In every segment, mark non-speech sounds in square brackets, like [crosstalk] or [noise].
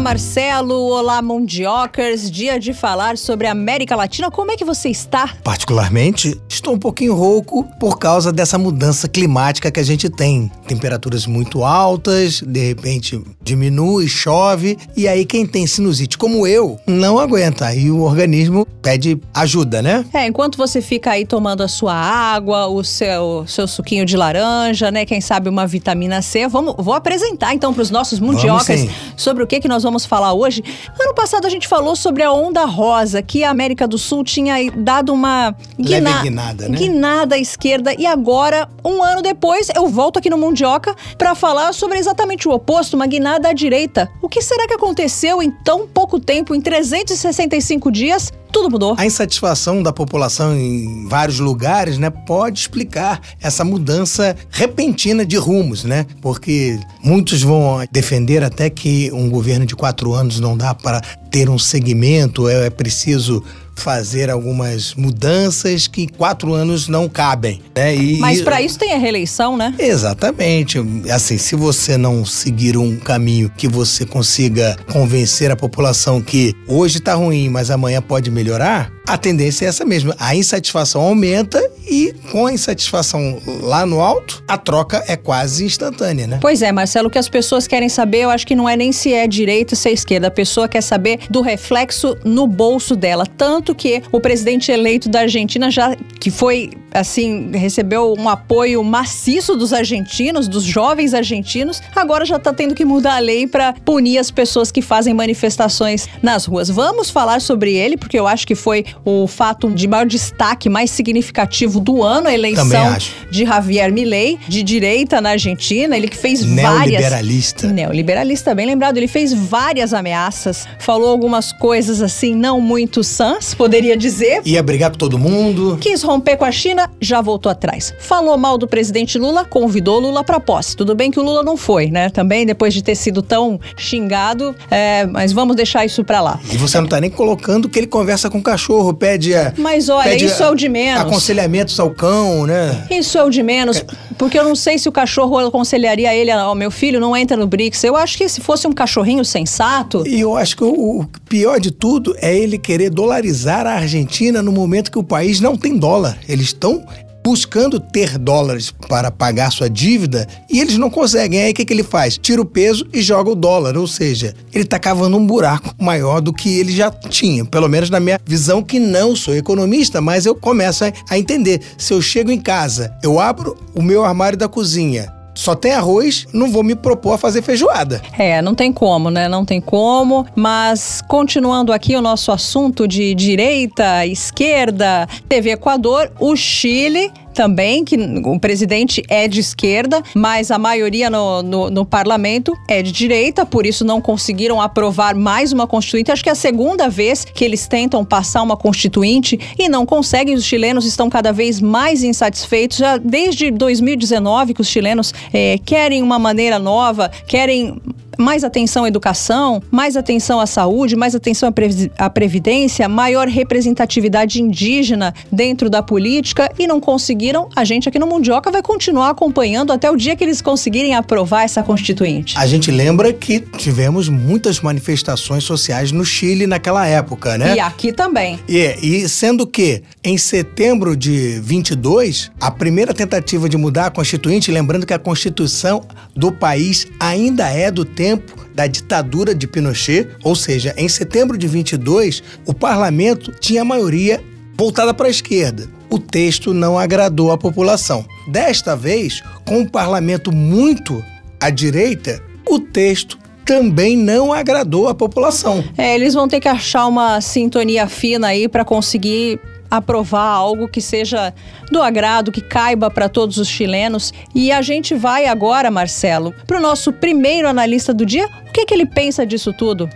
Marcelo, olá Mundiocers, dia de falar sobre a América Latina. Como é que você está? Particularmente, estou um pouquinho rouco por causa dessa mudança climática que a gente tem. Temperaturas muito altas, de repente diminui, chove, e aí quem tem sinusite como eu não aguenta. Aí o organismo pede ajuda, né? É, enquanto você fica aí tomando a sua água, o seu, seu suquinho de laranja, né? Quem sabe uma vitamina C. Vamos, vou apresentar então para os nossos Mundiocers sobre o que, que nós vamos vamos falar hoje. Ano passado a gente falou sobre a onda rosa, que a América do Sul tinha dado uma guina... guinada, né? guinada à esquerda. E agora, um ano depois, eu volto aqui no Mundioca para falar sobre exatamente o oposto, uma guinada à direita. O que será que aconteceu em tão pouco tempo, em 365 dias? Tudo mudou. A insatisfação da população em vários lugares, né, pode explicar essa mudança repentina de rumos, né? Porque muitos vão defender até que um governo de quatro anos não dá para ter um segmento, é, é preciso fazer algumas mudanças que em quatro anos não cabem. Né? E, Mas para isso tem a reeleição, né? Exatamente. Assim, se você não seguir um caminho que você consiga convencer a população que hoje está ruim, mas amanhã pode melhorar, a tendência é essa mesma. A insatisfação aumenta e com a insatisfação lá no alto, a troca é quase instantânea, né? Pois é, Marcelo, o que as pessoas querem saber, eu acho que não é nem se é direita ou se é esquerda. A pessoa quer saber do reflexo no bolso dela. Tanto que o presidente eleito da Argentina já que foi assim, recebeu um apoio maciço dos argentinos, dos jovens argentinos, agora já está tendo que mudar a lei para punir as pessoas que fazem manifestações nas ruas. Vamos falar sobre ele, porque eu acho que foi o fato de maior destaque, mais significativo do ano, a eleição de Javier Milei, de direita na Argentina. Ele que fez Neoliberalista. várias. Neoliberalista, bem lembrado. Ele fez várias ameaças, falou algumas coisas assim, não muito sãs, poderia dizer. Ia brigar com todo mundo. Quis romper com a China, já voltou atrás. Falou mal do presidente Lula, convidou Lula para posse. Tudo bem que o Lula não foi, né? Também depois de ter sido tão xingado, é, mas vamos deixar isso para lá. E você não tá nem colocando que ele conversa com o cachorro pede. Mas olha, pede isso é o de menos. Aconselhamentos ao cão, né? Isso é o de menos. Porque eu não sei se o cachorro aconselharia ele ao meu filho, não entra no BRICS. Eu acho que se fosse um cachorrinho sensato. E eu acho que o, o pior de tudo é ele querer dolarizar a Argentina no momento que o país não tem dólar. Eles estão buscando ter dólares para pagar sua dívida e eles não conseguem. Aí o que, que ele faz? Tira o peso e joga o dólar, ou seja, ele está cavando um buraco maior do que ele já tinha. Pelo menos na minha visão, que não sou economista, mas eu começo a, a entender. Se eu chego em casa, eu abro o meu armário da cozinha, só tem arroz, não vou me propor a fazer feijoada. É, não tem como, né? Não tem como. Mas continuando aqui o nosso assunto de direita, esquerda, TV Equador, o Chile também, que o presidente é de esquerda, mas a maioria no, no, no, parlamento é de direita, por isso não conseguiram aprovar mais uma constituinte. Acho que é a segunda vez que eles tentam passar uma constituinte e não conseguem. Os chilenos estão cada vez mais insatisfeitos. Já desde 2019 que os chilenos é, querem uma maneira nova, querem mais atenção à educação, mais atenção à saúde, mais atenção à previdência, maior representatividade indígena dentro da política e não conseguiram, a gente aqui no Mundioca vai continuar acompanhando até o dia que eles conseguirem aprovar essa constituinte. A gente lembra que tivemos muitas manifestações sociais no Chile naquela época, né? E aqui também. E, e sendo que em setembro de 22, a primeira tentativa de mudar a constituinte, lembrando que a constituição do país ainda é do tempo tempo da ditadura de Pinochet, ou seja, em setembro de 22, o parlamento tinha maioria voltada para a esquerda. O texto não agradou a população. Desta vez, com o parlamento muito à direita, o texto também não agradou a população. É, eles vão ter que achar uma sintonia fina aí para conseguir aprovar algo que seja do agrado, que caiba para todos os chilenos. E a gente vai agora, Marcelo, para o nosso primeiro analista do dia. O que, que ele pensa disso tudo?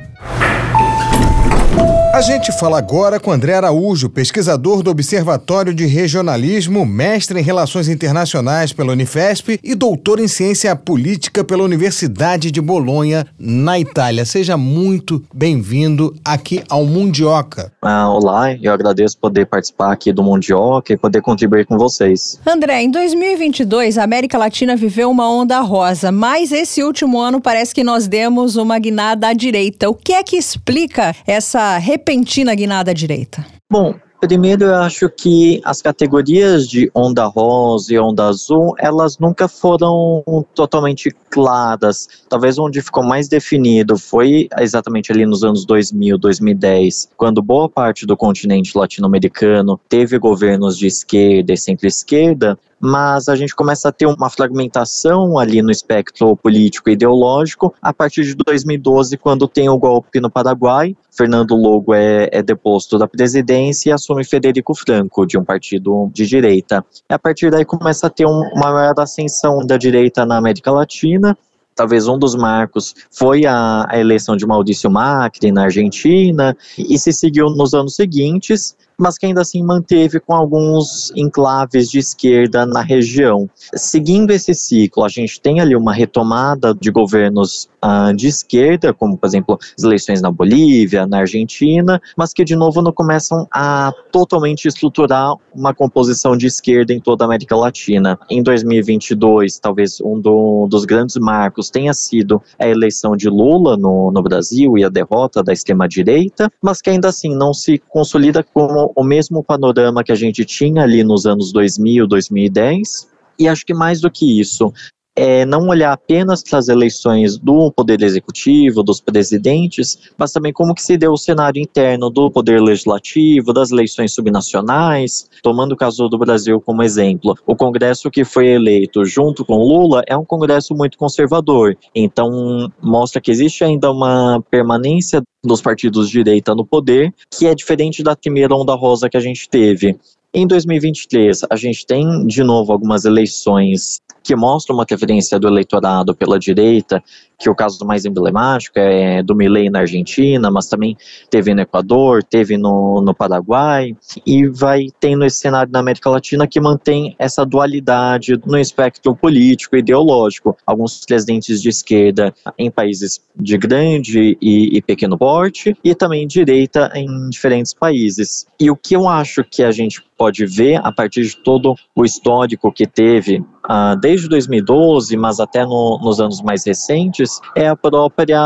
A gente fala agora com André Araújo, pesquisador do Observatório de Regionalismo, mestre em Relações Internacionais pela Unifesp e doutor em Ciência Política pela Universidade de Bolonha, na Itália. Seja muito bem-vindo aqui ao Mundioca. Ah, olá, eu agradeço poder participar aqui do Mundioca e poder contribuir com vocês. André, em 2022 a América Latina viveu uma onda rosa, mas esse último ano parece que nós demos uma guinada à direita. O que é que explica essa repentina guinada à direita? Bom, Primeiro, eu acho que as categorias de onda rosa e onda azul, elas nunca foram totalmente claras. Talvez onde ficou mais definido foi exatamente ali nos anos 2000, 2010, quando boa parte do continente latino-americano teve governos de esquerda e centro-esquerda, mas a gente começa a ter uma fragmentação ali no espectro político e ideológico a partir de 2012, quando tem o golpe no Paraguai. Fernando Logo é, é deposto da presidência e assume Federico Franco, de um partido de direita. E a partir daí começa a ter um, uma maior ascensão da direita na América Latina, talvez um dos marcos foi a, a, eleição de Maurício Macri na Argentina, e se seguiu nos anos seguintes, mas que ainda assim manteve com alguns enclaves de esquerda na região. Seguindo esse ciclo, a gente tem ali uma retomada de governos uh, de esquerda, como por exemplo as eleições na Bolívia, na Argentina, mas que de novo não começam a totalmente estruturar uma composição de esquerda em toda a América Latina. Em 2022, talvez um do, dos grandes marcos tenha sido a eleição de Lula no, no Brasil e a derrota da extrema-direita, mas que ainda assim não se consolida como o mesmo panorama que a gente tinha ali nos anos 2000, 2010. E acho que mais do que isso, é não olhar apenas para as eleições do poder executivo, dos presidentes, mas também como que se deu o cenário interno do poder legislativo, das eleições subnacionais, tomando o caso do Brasil como exemplo. O Congresso que foi eleito junto com Lula é um Congresso muito conservador, então mostra que existe ainda uma permanência dos partidos de direita no poder, que é diferente da primeira onda rosa que a gente teve. Em 2023, a gente tem de novo algumas eleições que mostram uma preferência do eleitorado pela direita, que o caso mais emblemático é do Milei na Argentina, mas também teve no Equador, teve no, no Paraguai, e vai tendo esse cenário na América Latina que mantém essa dualidade no espectro político e ideológico. Alguns presidentes de esquerda em países de grande e, e pequeno porte, e também direita em diferentes países. E o que eu acho que a gente pode ver a partir de todo o histórico que teve uh, desde 2012, mas até no, nos anos mais recentes, é a própria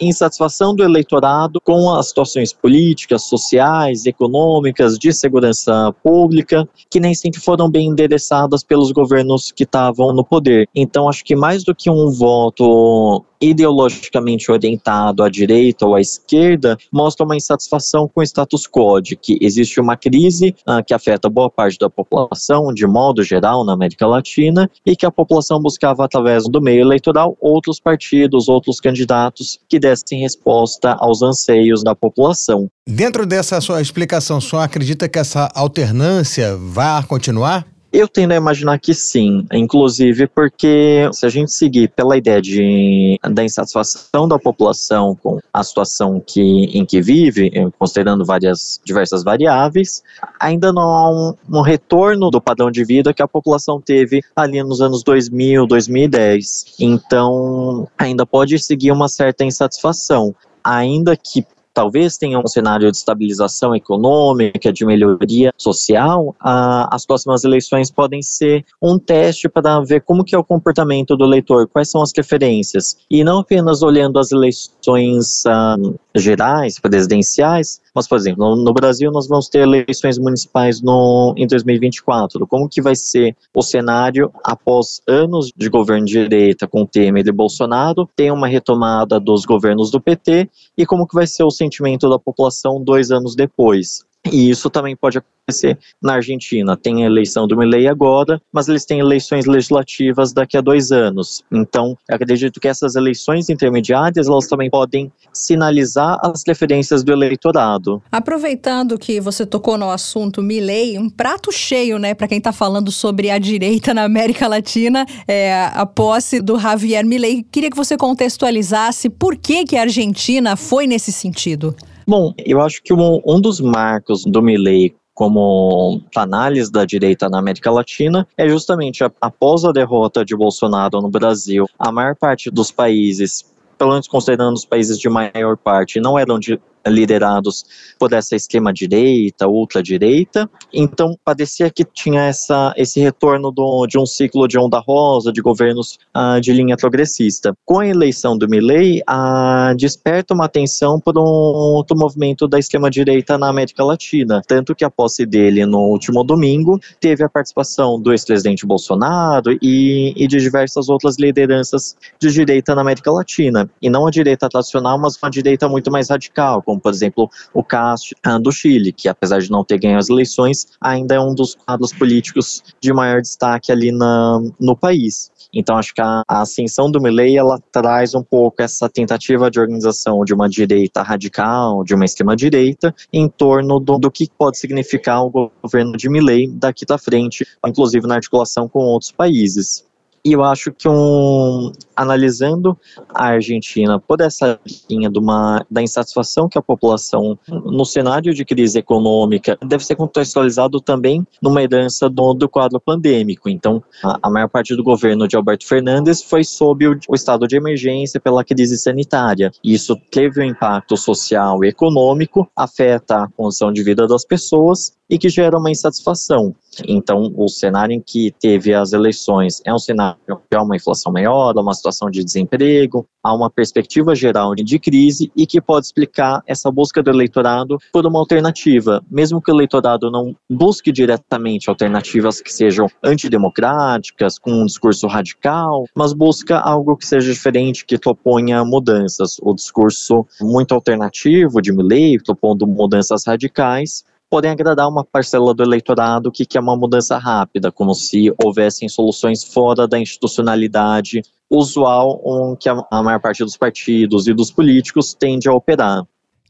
insatisfação do eleitorado com as situações políticas, sociais, econômicas, de segurança pública, que nem sempre foram bem endereçadas pelos governos que estavam no poder. Então, acho que mais do que um voto ideologicamente orientado à direita ou à esquerda, mostra uma insatisfação com o status quo, de que existe uma crise uh, que afeta boa parte da população, de modo geral, na América Latina, e que a população buscava, através do meio eleitoral, outros partidos, outros candidatos que dessem resposta aos anseios da população. Dentro dessa sua explicação, senhor acredita que essa alternância vai continuar? Eu tendo a imaginar que sim, inclusive porque se a gente seguir pela ideia de, da insatisfação da população com a situação que, em que vive, eh, considerando várias diversas variáveis, ainda não há um, um retorno do padrão de vida que a população teve ali nos anos 2000, 2010. Então, ainda pode seguir uma certa insatisfação ainda que talvez tenha um cenário de estabilização econômica, de melhoria social, ah, as próximas eleições podem ser um teste para ver como que é o comportamento do eleitor, quais são as preferências, e não apenas olhando as eleições ah, gerais, presidenciais, mas, por exemplo, no, Brasil nós vamos ter eleições municipais no, em 2024. Como que vai ser o cenário após anos de governo de direita com Temer e Bolsonaro, tem uma retomada dos governos do PT e como que vai ser o sentimento da população dois anos depois? E isso também pode acontecer na Argentina. Tem a eleição do Milei agora, mas eles têm eleições legislativas daqui a dois anos. Então, acredito que essas eleições intermediárias elas também podem sinalizar as preferências do eleitorado. Aproveitando que você tocou no assunto Milei, um prato cheio, né, para quem está falando sobre a direita na América Latina, é a posse do Javier Milei. Queria que você contextualizasse por que que a Argentina foi nesse sentido. Bom, eu acho que um, um dos marcos do Milley como análise da direita na América Latina é justamente após a derrota de Bolsonaro no Brasil, a maior parte dos países pelo menos considerando os países de maior parte, não eram de, liderados por essa extrema-direita, ultra-direita. Então, parecia que tinha essa, esse retorno do, de um ciclo de onda rosa, de governos uh, de linha progressista. Com a eleição do Milley, uh, desperta uma atenção por um outro movimento da extrema-direita na América Latina. Tanto que a posse dele no último domingo teve a participação do ex-presidente Bolsonaro e, e de diversas outras lideranças de direita na América Latina. E não a direita tradicional, mas uma direita muito mais radical, como por exemplo o Castro ah, do Chile, que apesar de não ter ganho as eleições, ainda é um dos quadros políticos de maior destaque ali na, no país. Então acho que a, a ascensão do Milley ela traz um pouco essa tentativa de organização de uma direita radical, de uma extrema direita, em torno do, do que pode significar o governo de Milley daqui para frente, inclusive na articulação com outros países. E eu acho que um, analisando a Argentina por essa linha de uma, da insatisfação que a população no cenário de crise econômica deve ser contextualizado também numa herança do, do quadro pandêmico. Então, a, a, maior parte do governo de Alberto Fernandes foi sob o, o estado de emergência pela crise sanitária. Isso teve um impacto social e econômico, afeta a condição de vida das pessoas e que gera uma insatisfação. Então, o cenário em que teve as eleições é um cenário que há uma inflação maior, há uma situação de desemprego, há uma perspectiva geral de crise e que pode explicar essa busca do eleitorado por uma alternativa, mesmo que o eleitorado não busque diretamente alternativas que sejam antidemocráticas, com um discurso radical, mas busca algo que seja diferente, que proponha mudanças. O discurso muito alternativo de Milley, propondo mudanças radicais, podem agradar uma parcela do eleitorado que quer uma mudança rápida, como se houvessem soluções fora da institucionalidade usual um, que a, maior parte dos partidos e dos políticos tende a operar.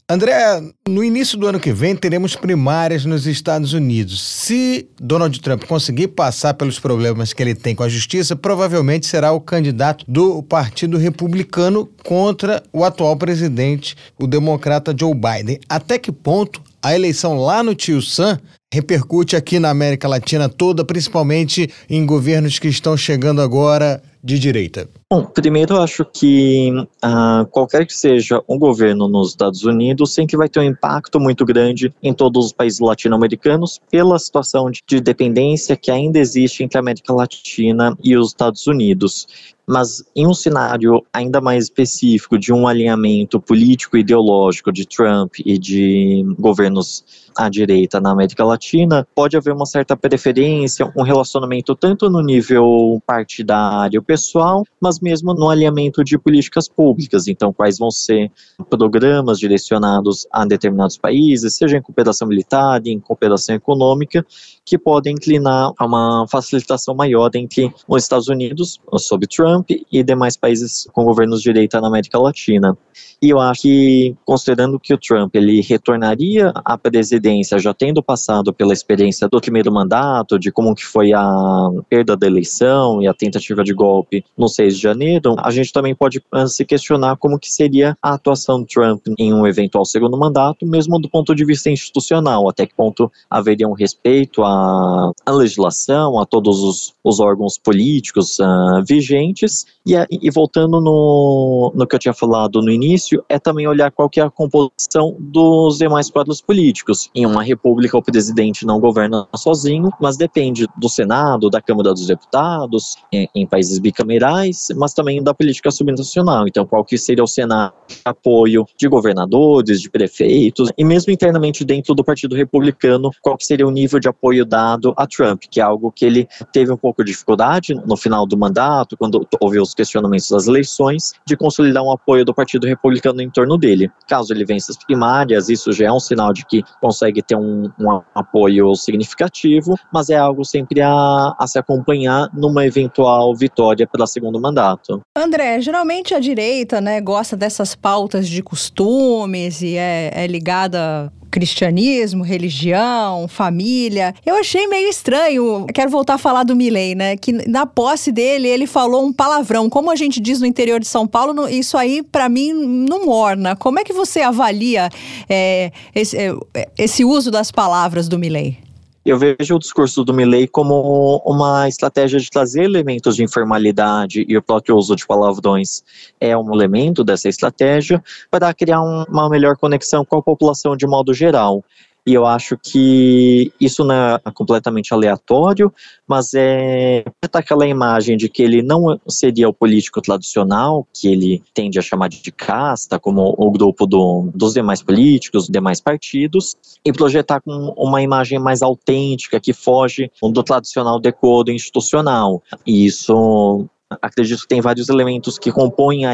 André, no início do ano que vem teremos primárias nos Estados Unidos. Se Donald Trump conseguir passar pelos problemas que ele tem com a justiça, provavelmente será o candidato do Partido Republicano contra o atual presidente, o democrata Joe Biden. Até que ponto a eleição lá no Tio Sam repercute aqui na América Latina toda, principalmente em governos que estão chegando agora de direita? Bom, primeiro eu acho que uh, qualquer que seja um governo nos Estados Unidos sempre vai ter um impacto muito grande em todos os países latino-americanos pela situação de dependência que ainda existe entre a América Latina e os Estados Unidos mas em um cenário ainda mais específico de um alinhamento político ideológico de Trump e de governos à direita na América Latina, pode haver uma certa preferência, um relacionamento tanto no nível partidário pessoal, mas mesmo no alinhamento de políticas públicas. Então, quais vão ser programas direcionados a determinados países, seja em cooperação militar, em cooperação econômica, que podem inclinar a uma facilitação maior entre os Estados Unidos, sob Trump, e demais países com governos de direita na América Latina. E eu acho que, considerando que o Trump ele retornaria à presidência já tendo passado pela experiência do primeiro mandato, de como que foi a perda da eleição e a tentativa de golpe no 6 de janeiro, a gente também pode ah, se questionar como que seria a atuação do Trump em um eventual segundo mandato, mesmo do ponto de vista institucional, até que ponto haveria um respeito à, à legislação, a todos os, os órgãos políticos uh, vigentes, e, e voltando no, no que eu tinha falado no início, difícil é também olhar qual que é a composição dos demais quadros políticos. Em uma república, o presidente não governa sozinho, mas depende do Senado, da Câmara dos Deputados, em, em países bicamerais, mas também da política subnacional. Então, qual que seria o Senado apoio de governadores, de prefeitos, e mesmo internamente dentro do Partido Republicano, qual que seria o nível de apoio dado a Trump, que é algo que ele teve um pouco de dificuldade no final do mandato, quando houve os questionamentos das eleições, de consolidar um apoio do Partido Republicano ficando em torno dele. Caso ele vença as primárias, isso já é um sinal de que consegue ter um, um apoio significativo, mas é algo sempre a, a se acompanhar numa eventual vitória pelo segundo mandato. André, geralmente a direita né, gosta dessas pautas de costumes e é, é ligada cristianismo, religião, família. Eu achei meio estranho. Quero voltar a falar do Milley, né? Que na posse dele ele falou um palavrão. Como a gente diz no interior de São Paulo, isso aí para mim não morna. Como é que você avalia é, esse, é, esse uso das palavras do Milley? Eu vejo o discurso do Milley como uma estratégia de trazer elementos de informalidade e o próprio uso de palavrões é um elemento dessa estratégia para criar um, uma melhor conexão com a população de modo geral. E eu acho que isso não é completamente aleatório, mas é aquela imagem de que ele não seria o político tradicional, que ele tende a chamar de casta, como o grupo do, dos demais políticos, demais partidos, e projetar com uma imagem mais autêntica, que foge do tradicional decoro institucional. E isso acredito que tem vários elementos que compõem a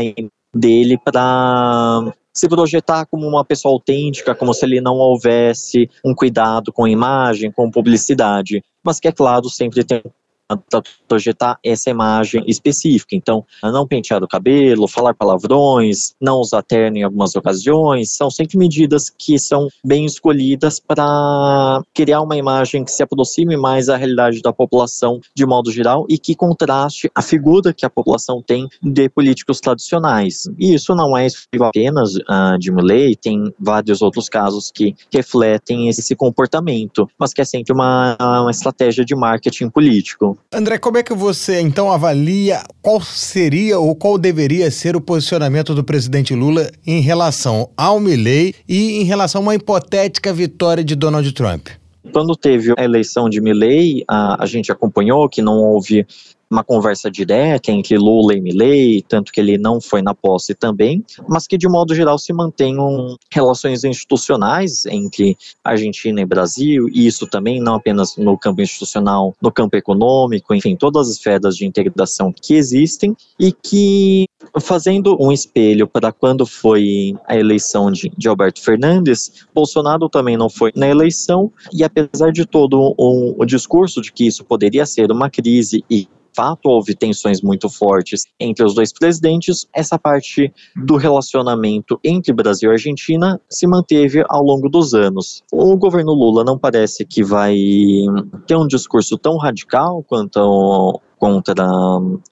dele para se projetar como uma pessoa autêntica, como se ele não houvesse um cuidado com a imagem, com publicidade, mas que, é claro, sempre tem projetar essa imagem específica. Então, não pentear o cabelo, falar palavrões, não usar terno em algumas ocasiões, são sempre medidas que são bem escolhidas para criar uma imagem que se aproxime mais à realidade da população de modo geral e que contraste a figura que a população tem de políticos tradicionais. E isso não é apenas uh, de Milley, tem vários outros casos que refletem esse comportamento, mas que é sempre uma, uma estratégia de marketing político. André, como é que você então avalia qual seria ou qual deveria ser o posicionamento do presidente Lula em relação ao Milley e em relação a uma hipotética vitória de Donald Trump? Quando teve a eleição de Milley, a, a gente acompanhou que não houve uma conversa direta entre Lula e Milley, tanto que ele não foi na posse também, mas que de modo geral se mantenham relações institucionais entre Argentina e Brasil, e isso também não apenas no campo institucional, no campo econômico, enfim, todas as esferas de integração que existem e que fazendo um espelho para quando foi a eleição de, de Alberto Fernandes, Bolsonaro também não foi na eleição e apesar de todo o, o discurso de que isso poderia ser uma crise e fato houve tensões muito fortes entre os dois presidentes, essa parte do relacionamento entre Brasil e Argentina se manteve ao longo dos anos. O governo Lula não parece que vai ter um discurso tão radical quanto contra,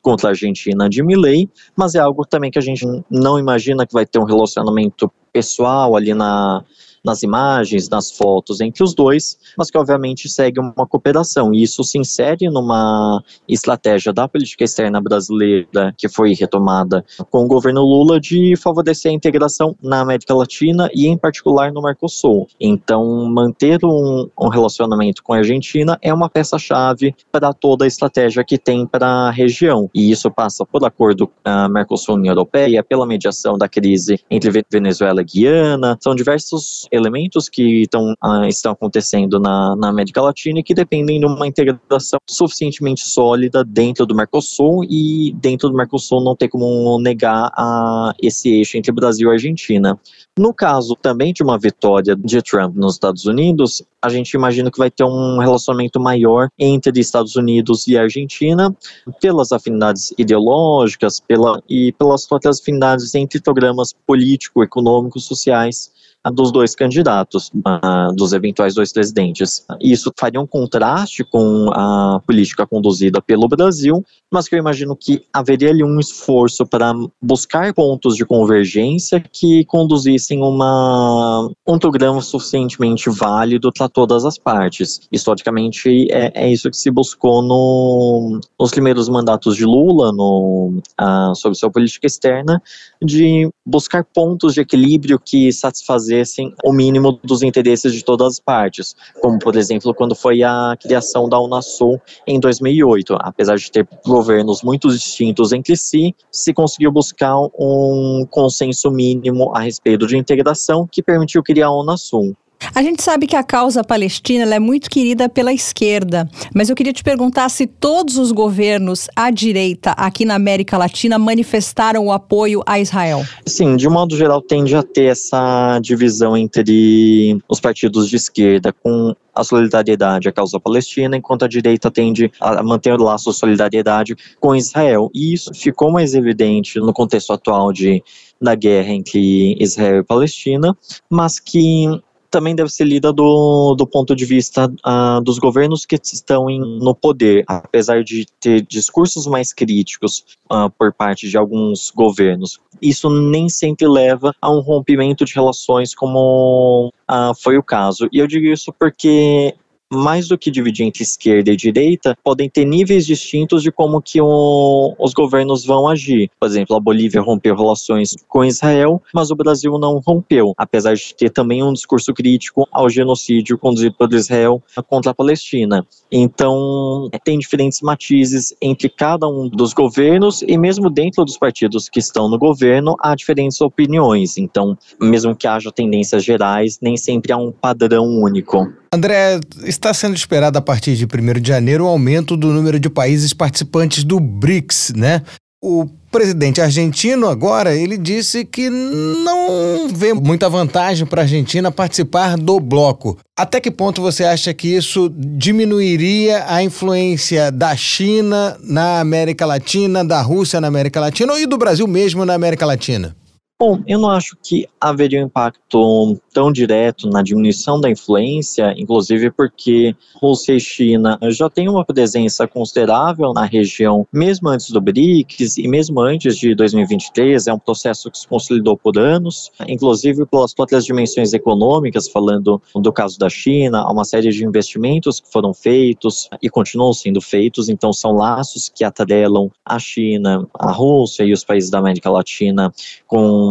contra a Argentina de Milley, mas é algo também que a gente não imagina que vai ter um relacionamento pessoal ali na, nas imagens, nas fotos entre os dois, mas que obviamente segue uma cooperação. E isso se insere numa estratégia da política externa brasileira que foi retomada com o governo Lula de favorecer a integração na América Latina e em particular no Mercosul. Então, manter um, um relacionamento com a Argentina é uma peça-chave para toda a estratégia que tem para a região. E isso passa por acordo Mercosul-União Europeia, pela mediação da crise entre Venezuela e Guiana. São diversos elementos que estão, uh, estão acontecendo na, na América Latina e que dependem de uma integração suficientemente sólida dentro do Mercosul e dentro do Mercosul não tem como negar a, esse eixo entre Brasil e Argentina. No caso também de uma vitória de Trump nos Estados Unidos, a gente imagina que vai ter um relacionamento maior entre Estados Unidos e Argentina, pelas afinidades ideológicas pela, e pelas próprias afinidades entre programas político, econômicos, sociais dos dois candidatos, uh, dos eventuais dois presidentes. Isso faria um contraste com a política conduzida pelo Brasil, mas que eu imagino que haveria ali um esforço para buscar pontos de convergência que conduzissem uma, um programa suficientemente válido para todas as partes. Historicamente, é, é isso que se buscou no, nos primeiros mandatos de Lula no, uh, sobre sua política externa, de buscar pontos de equilíbrio que satisfazer fazessem o mínimo dos interesses de todas as partes, como por exemplo quando foi a criação da Unasul em 2008. Apesar de ter governos muito distintos entre si, se conseguiu buscar um consenso mínimo a respeito de integração que permitiu criar a Unasul. A gente sabe que a causa palestina é muito querida pela esquerda, mas eu queria te perguntar se todos os governos à direita aqui na América Latina manifestaram o apoio a Israel. Sim, de modo geral tende a ter essa divisão entre os partidos de esquerda com a solidariedade à causa palestina, enquanto a direita tende a manter laço de solidariedade com Israel. E isso ficou mais evidente no contexto atual de, da guerra entre Israel e Palestina, mas que também deve ser lida do, do ponto de vista uh, dos governos que estão em, no poder, apesar de ter discursos mais críticos uh, por parte de alguns governos. Isso nem sempre leva a um rompimento de relações como uh, foi o caso. E eu digo isso porque mais do que dividir entre esquerda e direita, podem ter níveis distintos de como que os governos vão agir. Por exemplo, a Bolívia rompeu relações com Israel, mas o Brasil não rompeu, apesar de ter também um discurso crítico ao genocídio conduzido por Israel contra a Palestina. Então, tem diferentes matizes entre cada um dos governos e mesmo dentro dos partidos que estão no governo, há diferentes opiniões. Então, mesmo que haja tendências gerais, nem sempre há um padrão único. André, está sendo esperado a partir de 1 de janeiro o aumento do número de países participantes do BRICS, né? O presidente argentino agora, ele disse que não vê muita vantagem para a Argentina participar do bloco. Até que ponto você acha que isso diminuiria a influência da China na América Latina, da Rússia na América Latina e do Brasil mesmo na América Latina? Bom, eu não acho que haveria um impacto tão direto na diminuição da influência, inclusive porque Rússia e China já têm uma presença considerável na região, mesmo antes do BRICS e mesmo antes de 2023. É um processo que se consolidou por anos, inclusive pelas próprias dimensões econômicas, falando do caso da China, há uma série de investimentos que foram feitos e continuam sendo feitos, então são laços que atrelam a China, a Rússia e os países da América Latina com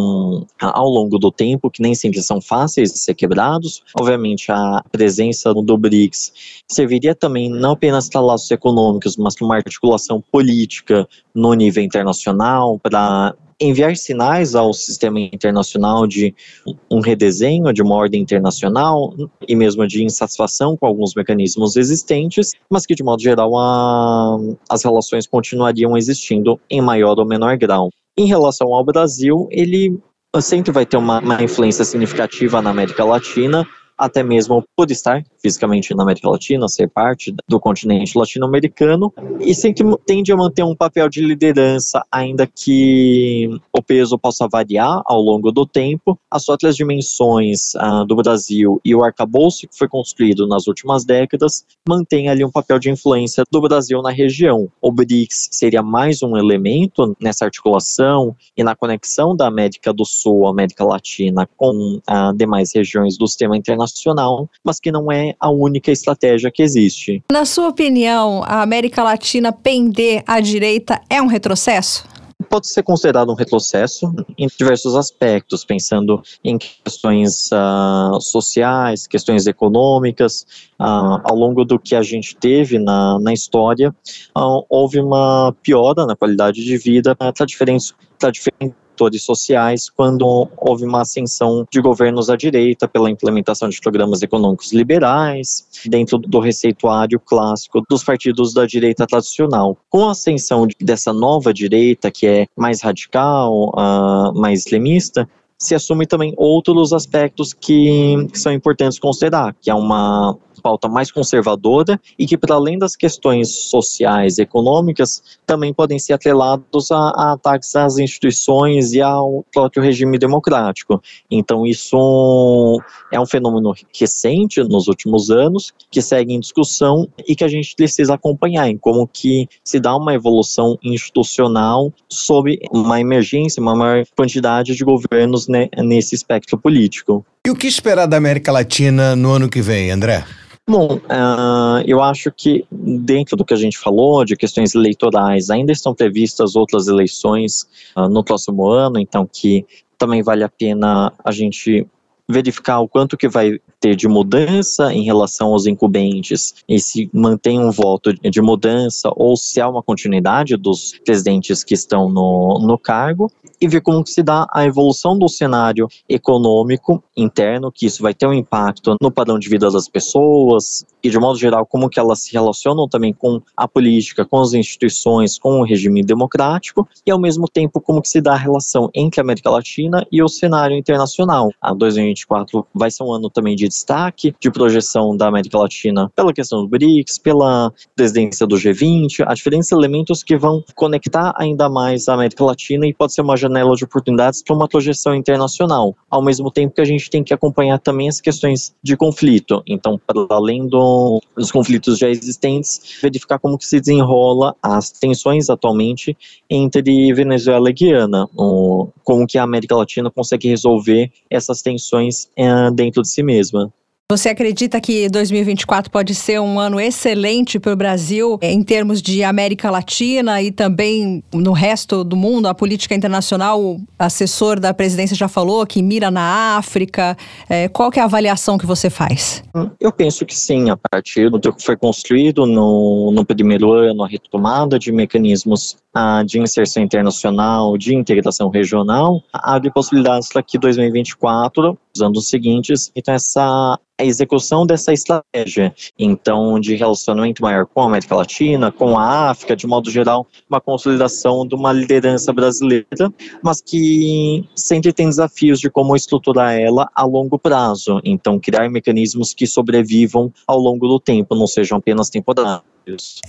ao longo do tempo, que nem sempre são fáceis de ser quebrados. Obviamente, a presença do BRICS serviria também não apenas para laços econômicos, mas para uma articulação política no nível internacional, para enviar sinais ao sistema internacional de um redesenho de uma ordem internacional e mesmo de insatisfação com alguns mecanismos existentes, mas que de modo geral a, as relações continuariam existindo em maior ou menor grau. Em relação ao Brasil, ele sempre vai ter uma, uma influência significativa na América Latina, até mesmo por estar fisicamente na América Latina, ser parte do continente latino-americano, e sempre tende a manter um papel de liderança, ainda que o peso possa variar ao longo do tempo. As outras dimensões ah, do Brasil e o arcabouço que foi construído nas últimas décadas mantém ali um papel de influência do Brasil na região. O BRICS seria mais um elemento nessa articulação e na conexão da América do Sul, América Latina, com ah, demais regiões do sistema internacional internacional, mas que não é a única estratégia que existe. Na sua opinião, a América Latina pender à direita é um retrocesso? pode ser considerado um retrocesso em diversos aspectos, pensando em questões uh, sociais, questões econômicas. Uh, ao longo do que a gente teve na, na história, uh, houve uma piora na qualidade de vida para diferentes, diferentes atores sociais quando houve uma ascensão de governos à direita pela implementação de programas econômicos liberais dentro do receituário clássico dos partidos da direita tradicional. Com a ascensão dessa nova direita, que é mais radical, uh, mais extremista, se assume também outros aspectos que, que são importantes considerar, que é uma pauta mais conservadora e que, para além das questões sociais e econômicas, também podem ser atrelados a, a ataques às instituições e ao próprio regime democrático. Então, isso é um fenômeno recente nos últimos anos, que segue em discussão e que a gente precisa acompanhar em como que se dá uma evolução institucional sob uma emergência, uma maior quantidade de governos né, nesse espectro político. E o que esperar da América Latina no ano que vem, André? Bom, uh, eu acho que dentro do que a gente falou de questões eleitorais, ainda estão previstas outras eleições uh, no próximo ano, então que também vale a pena a gente verificar o quanto que vai ter de mudança em relação aos incumbentes e se mantém um voto de mudança ou se há uma continuidade dos presidentes que estão no, no cargo e ver como se dá a evolução do cenário econômico interno, que isso vai ter um impacto no padrão de vida das pessoas e de modo geral como que elas se relacionam também com a política, com as instituições, com o regime democrático e ao mesmo tempo como que se dá a relação entre a América Latina e o cenário internacional. A 2024 vai ser um ano também de destaque de projeção da América Latina pela questão do BRICS, pela presidência do G20, há diferentes elementos que vão conectar ainda mais a América Latina e pode ser uma janela de oportunidades para uma projeção internacional, ao mesmo tempo que a gente tem que acompanhar também as questões de conflito. Então, para além do, dos conflitos já existentes, verificar como que se desenrola as tensões atualmente entre Venezuela e Guiana, como que a América Latina consegue resolver essas tensões é, dentro de si mesma. Você acredita que 2024 pode ser um ano excelente para o Brasil em termos de América Latina e também no resto do mundo? A política internacional, o assessor da presidência já falou que mira na África. É, qual que é a avaliação que você faz? Eu penso que sim, a partir do que foi construído no, no primeiro ano, a retomada de mecanismos ah, de inserção internacional, de integração regional, abre possibilidades para que 2024, os anos seguintes, então essa a execução dessa estratégia, então, de relacionamento maior com a América Latina, com a África, de modo geral, uma consolidação de uma liderança brasileira, mas que sempre tem desafios de como estruturar ela a longo prazo, então, criar mecanismos que sobrevivam ao longo do tempo, não sejam apenas temporários.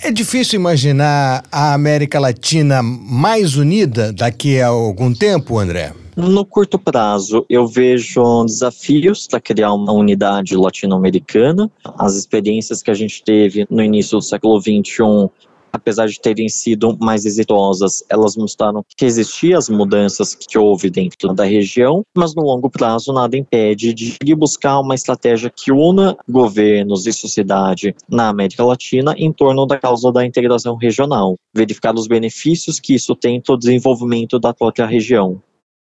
É difícil imaginar a América Latina mais unida daqui a algum tempo, André? No curto prazo, eu vejo desafios para criar uma unidade latino-americana. As experiências que a gente teve no início do século XXI apesar de terem sido mais exitosas, elas mostraram que existiam as mudanças que houve dentro da região, mas no longo prazo nada impede de buscar uma estratégia que una governos e sociedade na América Latina em torno da causa da integração regional, verificar os benefícios que isso tem para o desenvolvimento da própria região.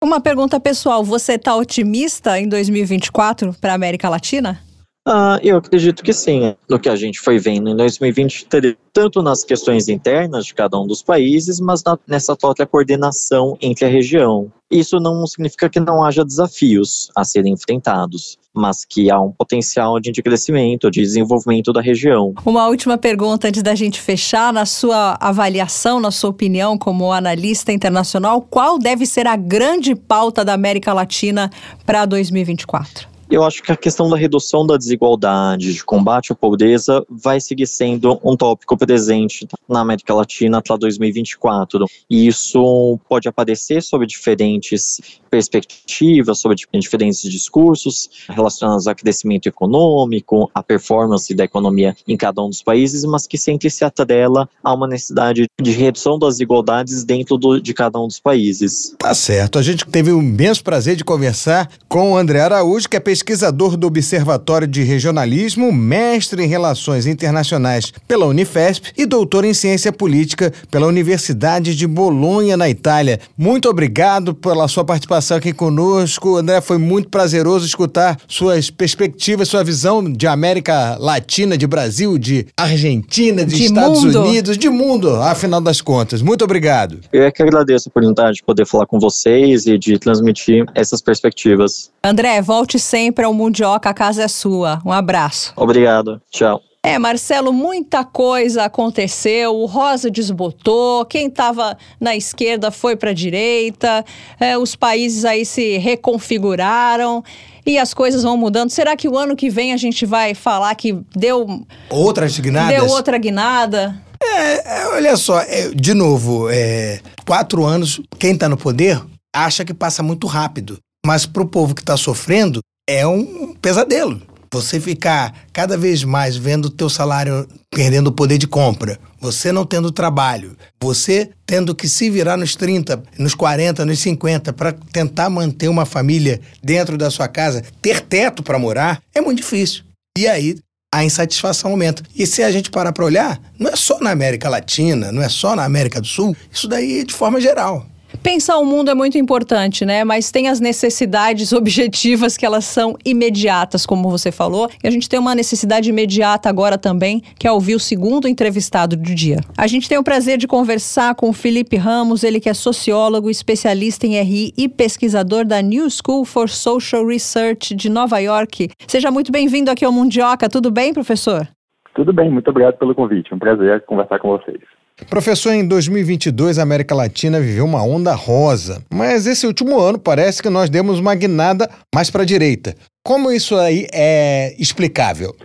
Uma pergunta pessoal: você está otimista em 2024 para a América Latina? Ah, eu acredito que sim. No que a gente foi vendo em 2023, tanto nas questões internas de cada um dos países, mas na, nessa própria coordenação entre a região. Isso não significa que não haja desafios a serem enfrentados, mas que há um potencial de crescimento, de desenvolvimento da região. Uma última pergunta antes da gente fechar. Na sua avaliação, na sua opinião, como analista internacional, qual deve ser a grande pauta da América Latina para 2024? Eu acho que a questão da redução da desigualdade, de combate à pobreza, vai seguir sendo um tópico presente na América Latina até 2024. E isso pode aparecer sob diferentes perspectivas, sobre diferentes discursos relacionados ao crescimento econômico, à performance da economia em cada um dos países, mas que sempre se atrela a uma necessidade de redução das desigualdades dentro do, de cada um dos países. Tá certo. A gente teve o imenso prazer de conversar com o André Araújo, que é pesquisador do Observatório de Regionalismo, mestre em Relações Internacionais pela Unifesp e doutor em Ciência Política pela Universidade de Bolonha, na Itália. Muito obrigado pela sua participação aqui conosco. André, foi muito prazeroso escutar suas perspectivas, sua visão de América Latina, de Brasil, de Argentina, de, de Estados mundo. Unidos, de mundo, afinal das contas. Muito obrigado. Eu é que agradeço a oportunidade de poder falar com vocês e de transmitir essas perspectivas. André, volte sempre ao Mundioca, a casa é sua. Um abraço. Obrigado. Tchau. É, Marcelo, muita coisa aconteceu. O Rosa desbotou, quem estava na esquerda foi para a direita, é, os países aí se reconfiguraram e as coisas vão mudando. Será que o ano que vem a gente vai falar que deu. Outras guinadas? Deu outra guinada? É, é olha só, é, de novo, é, quatro anos, quem está no poder acha que passa muito rápido. Mas para o povo que está sofrendo, é um pesadelo. Você ficar cada vez mais vendo o teu salário perdendo o poder de compra, você não tendo trabalho, você tendo que se virar nos 30, nos 40, nos 50 para tentar manter uma família dentro da sua casa, ter teto para morar, é muito difícil. E aí a insatisfação aumenta. E se a gente parar para olhar, não é só na América Latina, não é só na América do Sul, isso daí é de forma geral. Pensar o mundo é muito importante, né? Mas tem as necessidades [laughs] objetivas que elas são imediatas, como você falou. E a gente tem uma necessidade imediata agora também, que é ouvir o segundo entrevistado do dia. A gente tem o prazer de conversar com o Felipe Ramos, ele que é sociólogo, especialista em RI e pesquisador da New School for Social Research de Nova York. Seja muito bem-vindo aqui ao Mundioca. Tudo bem, professor? Tudo bem, muito obrigado pelo convite. Um prazer conversar com vocês. Professor, em 2022 a América Latina viveu uma onda rosa, mas esse último ano parece que nós demos uma guinada mais para a direita. Como isso aí é explicável?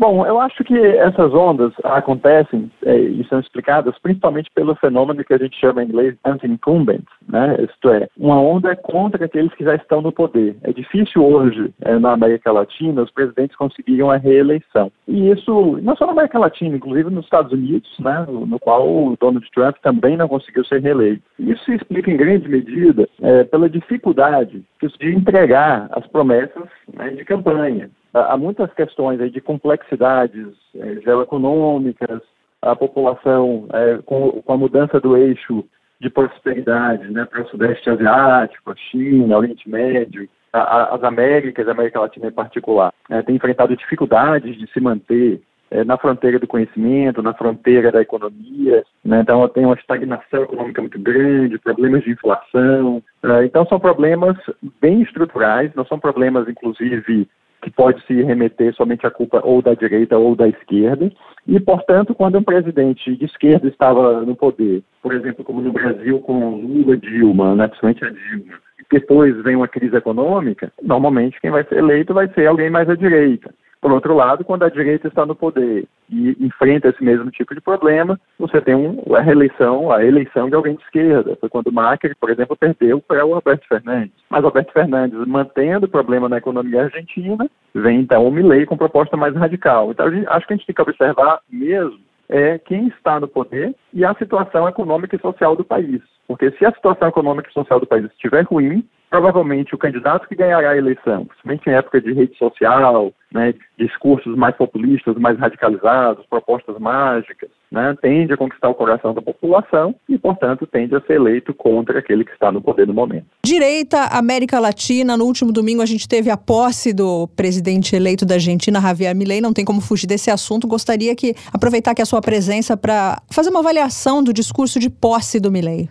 Bom, eu acho que essas ondas acontecem é, e são explicadas principalmente pelo fenômeno que a gente chama em inglês anti-incumbent, né? Isto é, uma onda contra aqueles que já estão no poder. É difícil hoje, é, na América Latina, os presidentes conseguirem a reeleição. E isso, não só na América Latina, inclusive nos Estados Unidos, né, no, no qual o Donald Trump também não conseguiu ser reeleito. Isso se explica em grande medida é, pela dificuldade de entregar as promessas né, de campanha há muitas questões aí de complexidades é, geoeconômicas, a população é, com, com, a mudança do eixo de prosperidade né, para o Sudeste Asiático, a China, Oriente Médio, a, a, as Américas, a América Latina em particular, é, tem enfrentado dificuldades de se manter é, na fronteira do conhecimento, na fronteira da economia, né? então tem uma estagnação econômica muito grande, problemas de inflação, é, então são problemas bem estruturais, não são problemas, inclusive, que pode se remeter somente à culpa ou da direita ou da esquerda. E, portanto, quando um presidente de esquerda estava no poder, por exemplo, como no Brasil com Lula Dilma, né, principalmente a Dilma, depois vem uma crise econômica, normalmente quem vai ser eleito vai ser alguém mais à direita. Por outro lado, quando a direita está no poder e enfrenta esse mesmo tipo de problema, você tem um, a reeleição, a eleição de alguém de esquerda. Foi quando Macri, por exemplo, perdeu para o Alberto Fernandes. Mas Alberto Fernandes, mantendo o problema na economia argentina, vem então o Milley com proposta mais radical. Então, acho que a gente tem que observar mesmo é quem está no poder e a situação econômica e social do país. Porque se a situação econômica e social do país estiver ruim, provavelmente o candidato que ganhará a eleição, principalmente em época de rede social, né, discursos mais populistas, mais radicalizados, propostas mágicas, né, tende a conquistar o coração da população e, portanto, tende a ser eleito contra aquele que está no poder no momento. Direita, América Latina, no último domingo a gente teve a posse do presidente eleito da Argentina, Javier Milei, não tem como fugir desse assunto. Gostaria que aproveitar que a sua presença para fazer uma avaliação do discurso de posse do Milei.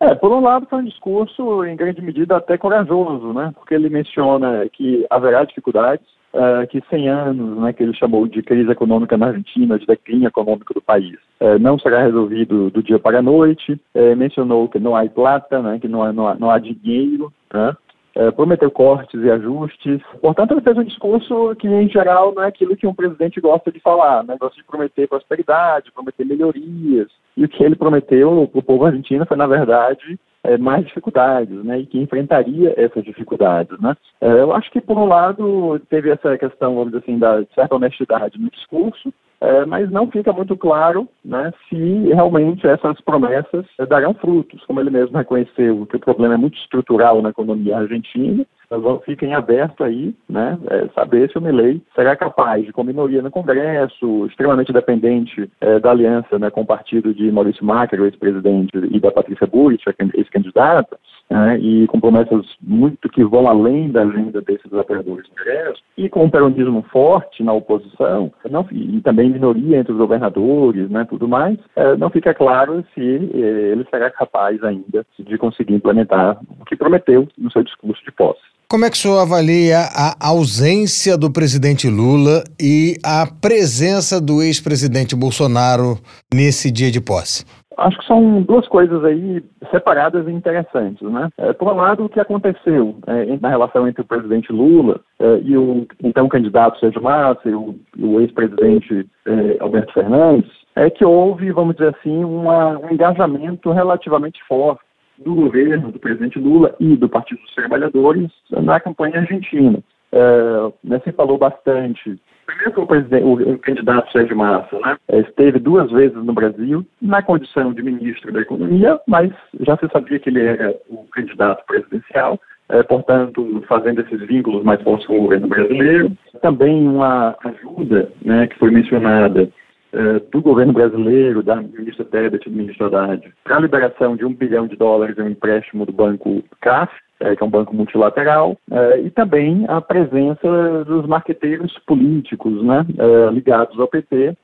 É, por um lado foi um discurso em grande medida até corajoso, né? Porque ele menciona que haverá dificuldades, uh, que 100 anos, né, que ele chamou de crise econômica na Argentina, de declínio econômico do país, uh, não será resolvido do dia para a noite. Uh, mencionou que não há plata, né? Que não há, não há, não há dinheiro, né? É, prometeu cortes e ajustes. Portanto, ele fez um discurso que, em geral, não é aquilo que um presidente gosta de falar, né? Gosta de prometer prosperidade, prometer melhorias. E o que ele prometeu para o povo argentino foi, na verdade, é, mais dificuldades, né? E que enfrentaria essas dificuldades, né? É, eu acho que, por um lado, teve essa questão, vamos dizer assim, da certa honestidade no discurso, é, mas não fica muito claro né, se realmente essas promessas darão frutos, como ele mesmo reconheceu que o problema é muito estrutural na economia argentina, nós fica em aberto aí, né, é, saber se o Milley será capaz de, com minoria no Congresso, extremamente dependente é, da aliança né, com o partido de Maurício Macri, o ex-presidente, e da Patrícia Bullrich, ex-candidata, né, e com promessas muito que vão além da agenda desses apoiadores do Congresso, e com um peronismo forte na oposição, não, e também minoria entre os governadores, né, tudo mais, é, não fica claro se é, ele será capaz ainda de conseguir implementar o que prometeu no seu discurso de posse. Como é que o senhor avalia a ausência do presidente Lula e a presença do ex-presidente Bolsonaro nesse dia de posse? Acho que são duas coisas aí separadas e interessantes, né? É, por um lado, o que aconteceu é, na relação entre o presidente Lula é, e o então candidato Sérgio Massa e o, o ex-presidente é, Alberto Fernandes, é que houve, vamos dizer assim, uma, um engajamento relativamente forte do governo, do presidente Lula e do Partido dos Trabalhadores na campanha argentina. É, né, se falou bastante. Primeiro que o, presidente, o, o candidato Sérgio Massa né, é, esteve duas vezes no Brasil na condição de ministro da Economia, mas já se sabia que ele era o candidato presidencial, é, portanto, fazendo esses vínculos mais fortes com o governo brasileiro. Também uma ajuda né, que foi mencionada eh, do governo brasileiro, da ministra Tebet e do ministro Haddad, para a liberação de um bilhão de dólares em um empréstimo do banco CAF, eh, que é um banco multilateral, eh, e também a presença dos marqueteiros políticos né, ligados ao PT,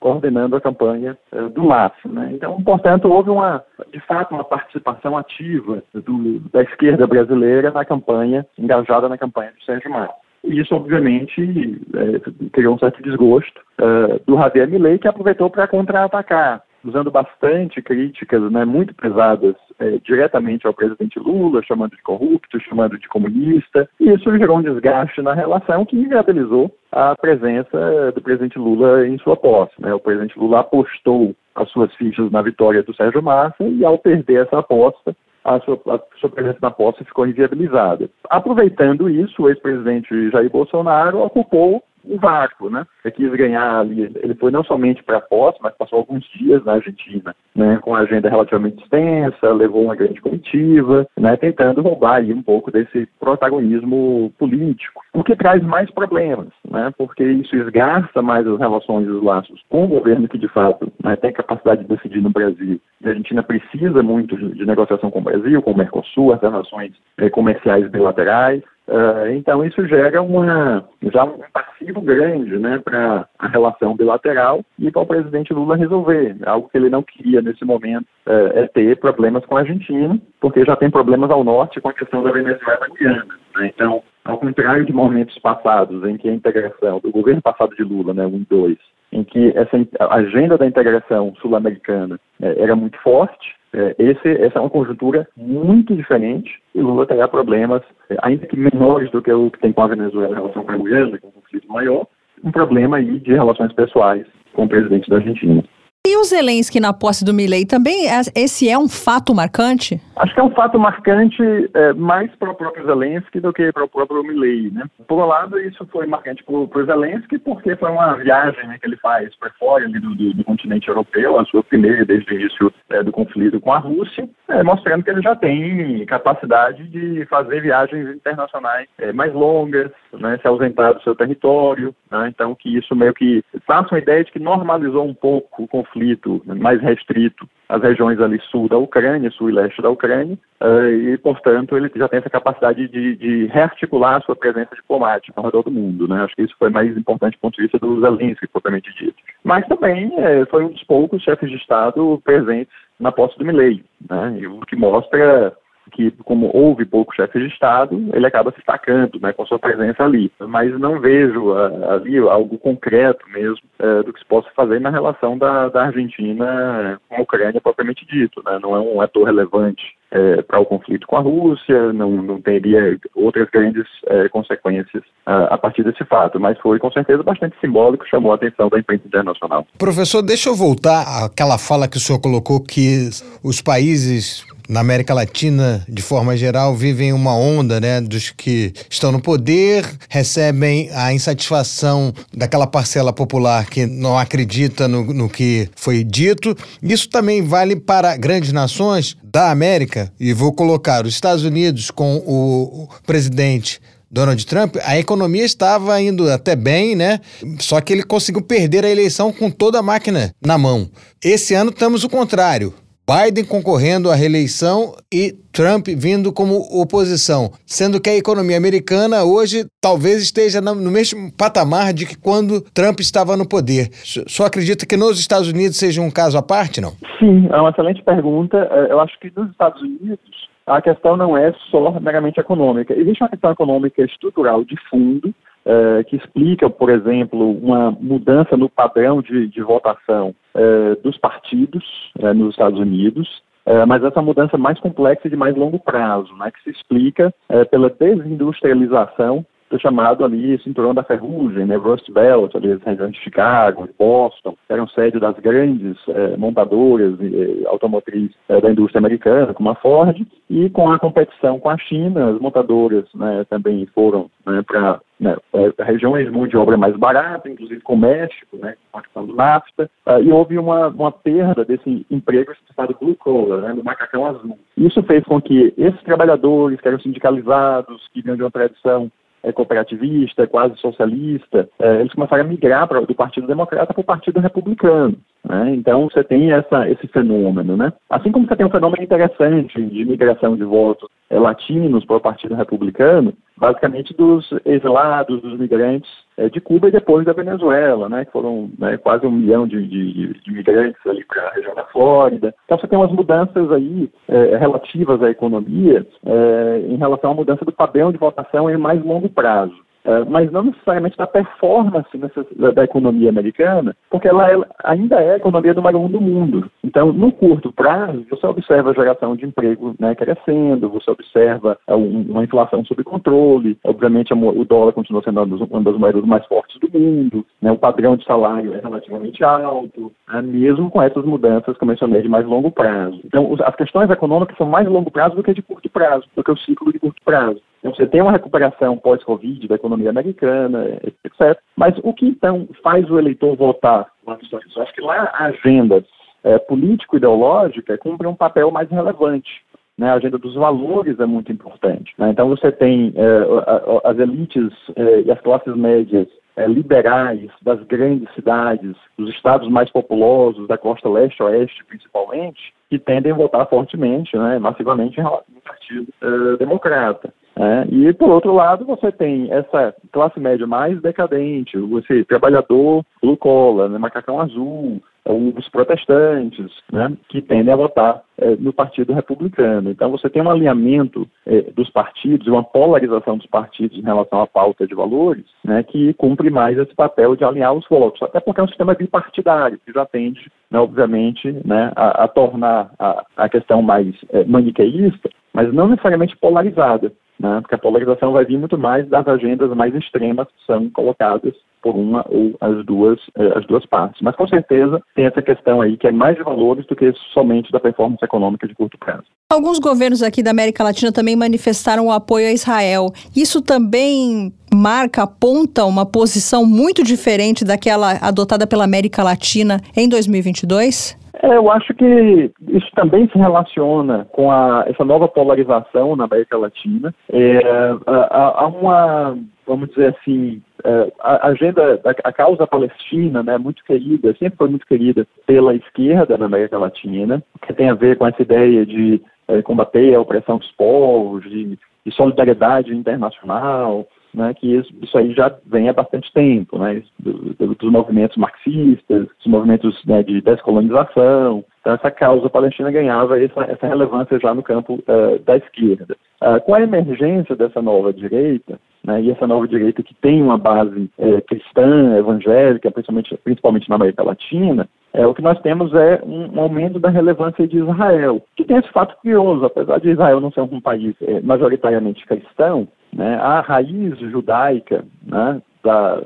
coordenando a campanha do MAS. Né? Então, portanto, houve uma, de fato, uma participação ativa do, da esquerda brasileira na campanha, engajada na campanha do Sérgio Massa. E isso, obviamente, é, criou um certo desgosto uh, do Javier Milei, que aproveitou para contra-atacar usando bastante críticas né, muito pesadas é, diretamente ao presidente Lula, chamando de corrupto, chamando de comunista, e isso gerou um desgaste na relação que inviabilizou a presença do presidente Lula em sua posse. Né? O presidente Lula apostou as suas fichas na vitória do Sérgio Massa e, ao perder essa aposta, a sua, a sua, presença na posse ficou inviabilizada. Aproveitando isso, o ex-presidente Jair Bolsonaro ocupou um vácuo, né? Ele quis ganhar ali, ele foi não somente para a posse, mas passou alguns dias na Argentina, né? Com a agenda relativamente extensa, levou uma grande comitiva, né? Tentando roubar aí um pouco desse protagonismo político, o que traz mais problemas, né? Porque isso esgarça mais as relações e os laços com o governo que de fato né, tem capacidade de decidir no Brasil. A Argentina precisa muito de negociação com o Brasil, com o Mercosul, as relações eh, comerciais bilaterais, Uh, então, isso gera uma, já um passivo grande né, para a relação bilateral e para o presidente Lula resolver. Algo que ele não queria nesse momento uh, é ter problemas com a Argentina, porque já tem problemas ao norte com a questão da Venezuela e Guiana. Né? Então, ao contrário de momentos passados em que a integração do governo passado de Lula, né, 1 e 2, em que essa agenda da integração sul-americana eh, era muito forte, esse, essa é uma conjuntura muito diferente e Lula terá problemas, é, ainda que menores do que o que tem com a Venezuela em relação com a Guiana, que é um conflito maior, um problema aí de relações pessoais com o presidente da Argentina. E o Zelensky na posse do Milley também, é, esse é um fato marcante? Acho que é um fato marcante é, mais para o próprio Zelensky do que para o próprio Milley, né? Por um lado, isso foi marcante para o Zelensky porque foi uma viagem né, que ele faz para fora do, do, do, continente europeu, a sua primeira desde o início é, do conflito com a Rússia, é, mostrando que ele já tem capacidade de fazer viagens internacionais é, mais longas, né, se ausentar do seu território, né? então que isso meio que passa uma ideia de que normalizou um pouco o conflito conflito mais restrito às regiões ali sul da Ucrânia, sul e leste da Ucrânia, uh, e, portanto, ele já tem essa capacidade de, de rearticular a sua presença diplomática ao redor do mundo. Né? Acho que isso foi mais importante do ponto de vista do Zelensky, propriamente dito. Mas também é, foi um dos poucos chefes de Estado presentes na posse do Milley, né? o que mostra que, como houve poucos chefes de Estado, ele acaba se destacando né, com sua presença ali. Mas não vejo uh, ali algo concreto mesmo uh, do que se possa fazer na relação da, da Argentina com a Ucrânia propriamente dito. Né? Não é um ator relevante é, para o conflito com a Rússia, não, não teria outras grandes é, consequências a, a, partir desse fato, mas foi com certeza bastante simbólico, chamou a atenção da imprensa internacional. Professor, deixa eu voltar àquela fala que o senhor colocou que os países na América Latina, de forma geral, vivem uma onda né, dos que estão no poder, recebem a insatisfação daquela parcela popular que não acredita no, no que foi dito. Isso também vale para grandes nações da América, e vou colocar os Estados Unidos com o presidente Donald Trump, a economia estava indo até bem, né? Só que ele conseguiu perder a eleição com toda a máquina na mão. Esse ano estamos o contrário. Biden concorrendo à reeleição e Trump vindo como oposição, sendo que a economia americana hoje talvez esteja no mesmo patamar de que quando Trump estava no poder. Só acredita que nos Estados Unidos seja um caso à parte, não? Sim, é uma excelente pergunta. É, eu acho que nos Estados Unidos a questão não é só meramente econômica. Existe uma questão econômica estrutural de fundo é, que explica, por exemplo, uma mudança no padrão de, de votação é, dos partidos é, nos Estados Unidos, é, mas essa mudança mais complexa e de mais longo prazo, né, que se explica é, pela desindustrialização chamado ali cinturão da ferrugem, né, Rust Belt, ali as regiões de Chicago, Boston, eram sede das grandes eh, montadoras eh, automotriz eh, da indústria americana, como a Ford, e com a competição com a China, as montadoras né, também foram né, para né, regiões de mão de obra mais barata, inclusive com o México, né, com a questão do NAFTA, uh, e houve uma, uma perda desse emprego chamado blue collar, né, do macacão azul. Isso fez com que esses trabalhadores que eram sindicalizados, que vinham de uma tradição é, cooperativista, quase socialista, é, eles começaram a migrar pra, do Partido Democrata para o Partido Republicano. Né? Então você tem essa, esse fenômeno. Né? Assim como você tem um fenômeno interessante de migração de votos é, latinos para o Partido Republicano, basicamente dos exilados, dos migrantes é, de Cuba e depois da Venezuela, né, que foram né, quase um milhão de, de, de migrantes ali para a região da Flórida. Então você tem umas mudanças aí é, relativas à economia é, em relação à mudança do padrão de votação em mais longo prazo. Uh, mas não necessariamente da performance nessa, da, economia americana, porque ela é, ainda é a economia do maior do mundo. Então, no curto prazo, você observa a geração de emprego né, crescendo, você observa uh, uma inflação sob controle, obviamente o dólar continua sendo uma das moedas mais fortes do mundo, né, o padrão de salário é relativamente alto, né, mesmo com essas mudanças que eu mencionei de mais longo prazo. Então, as questões econômicas são mais longo prazo do que de curto prazo, do que o ciclo de curto prazo. Então, você tem uma recuperação pós-Covid da economia americana, etc. Mas o que então faz o eleitor votar lá nos Estados Unidos? Acho que lá a agenda é, político-ideológica cumpre um papel mais relevante. Né? A agenda dos valores é muito importante. Né? Então, você tem é, as elites é, e as classes médias é, liberais das grandes cidades, dos estados mais populosos, da costa leste-oeste principalmente, que tendem a votar fortemente, né, massivamente no Partido uh, Democrata. É, e, por outro lado, você tem essa classe média mais decadente, você trabalhador blue collar, né, macacão azul, os protestantes, né, que tendem a votar é, no Partido Republicano. Então, você tem um alinhamento é, dos partidos, uma polarização dos partidos em relação à pauta de valores, né, que cumpre mais esse papel de alinhar os votos, até porque é um sistema bipartidário, que já tende, né, obviamente, né, a, a, tornar a, a questão mais é, maniqueísta, mas não necessariamente polarizada né? porque a polarização vai vir muito mais das agendas mais extremas que são colocadas por uma ou as duas, eh, as duas partes. Mas com certeza tem essa questão aí que é mais de valores do que somente da performance econômica de curto prazo. Alguns governos aqui da América Latina também manifestaram o apoio a Israel. Isso também marca, aponta uma posição muito diferente daquela adotada pela América Latina em 2022? É, eu acho que isso também se relaciona com a, essa nova polarização na América Latina. É, há, uma, vamos dizer assim, é, a agenda, a causa palestina, né, muito querida, sempre foi muito querida pela esquerda na América Latina, que tem a ver com essa ideia de é, combater a opressão dos povos, de, de solidariedade internacional, né, que isso, isso, aí já vem há bastante tempo, né, do, do, dos movimentos marxistas, dos movimentos né, de descolonização. Então, essa causa palestina ganhava essa, essa relevância já no campo uh, da esquerda. Uh, com a emergência dessa nova direita, né, e essa nova direita que tem uma base uh, cristã, evangélica, principalmente, principalmente na América Latina, é, o que nós temos é um, um, aumento da relevância de Israel, que tem esse fato curioso, apesar de Israel não ser um país é, majoritariamente cristão, né, a raiz judaica né, da,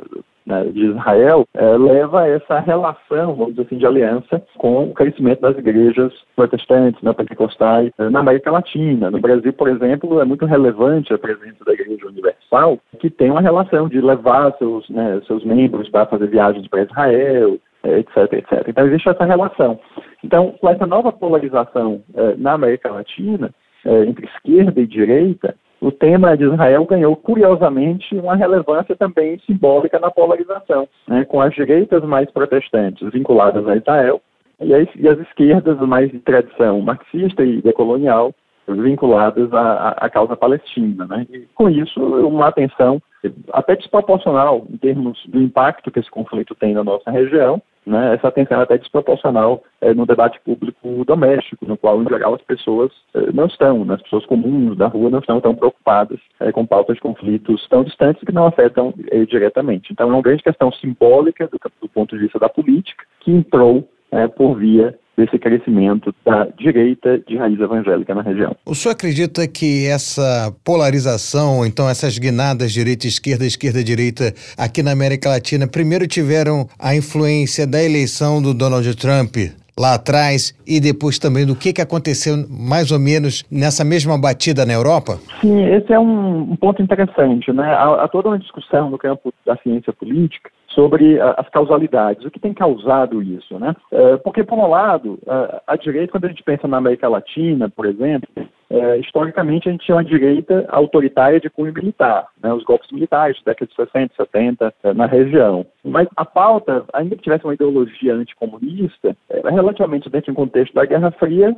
né, de Israel é, leva a essa relação, vamos dizer assim, de aliança com o crescimento das igrejas protestantes, né, pentecostais, é, na América Latina. No Brasil, por exemplo, é muito relevante a presença da Igreja Universal, que tem uma relação de levar seus, né, seus membros para fazer viagens para Israel, é, etc, etc. Então, existe essa relação. Então, com essa nova polarização é, na América Latina, é, entre esquerda e direita, o tema de Israel ganhou, curiosamente, uma relevância também simbólica na polarização, né, com as direitas mais protestantes vinculadas a Israel e as, e as esquerdas mais de tradição marxista e decolonial vinculadas à, à, causa palestina. Né? E, com isso, uma atenção até desproporcional em termos do impacto que esse conflito tem na nossa região, né, essa atenção é até desproporcional é, no debate público doméstico, no qual, em geral, as pessoas é, não estão, né, as pessoas comuns da rua não estão tão preocupadas é, com pautas de conflitos tão distantes que não afetam diretamente. Então, é uma grande questão simbólica do, do ponto de vista da política que entrou por via desse crescimento da direita de raiz evangélica na região. O senhor acredita que essa polarização, então essas guinadas direita-esquerda, esquerda-direita aqui na América Latina, primeiro tiveram a influência da eleição do Donald Trump lá atrás e depois também do que, que aconteceu mais ou menos nessa mesma batida na Europa? Sim, esse é um, um ponto interessante. Né? Há, há, toda uma discussão no campo da ciência política sobre uh, as causalidades, o que tem causado isso, né? Uh, porque, por um lado, uh, a direita, quando a gente pensa na América Latina, por exemplo, historicamente a gente tinha uma direita autoritária de cunho militar, né? os golpes militares, década de 60, 70, na região. Mas a pauta, ainda que tivesse uma ideologia anticomunista, relativamente dentro de um contexto da Guerra Fria,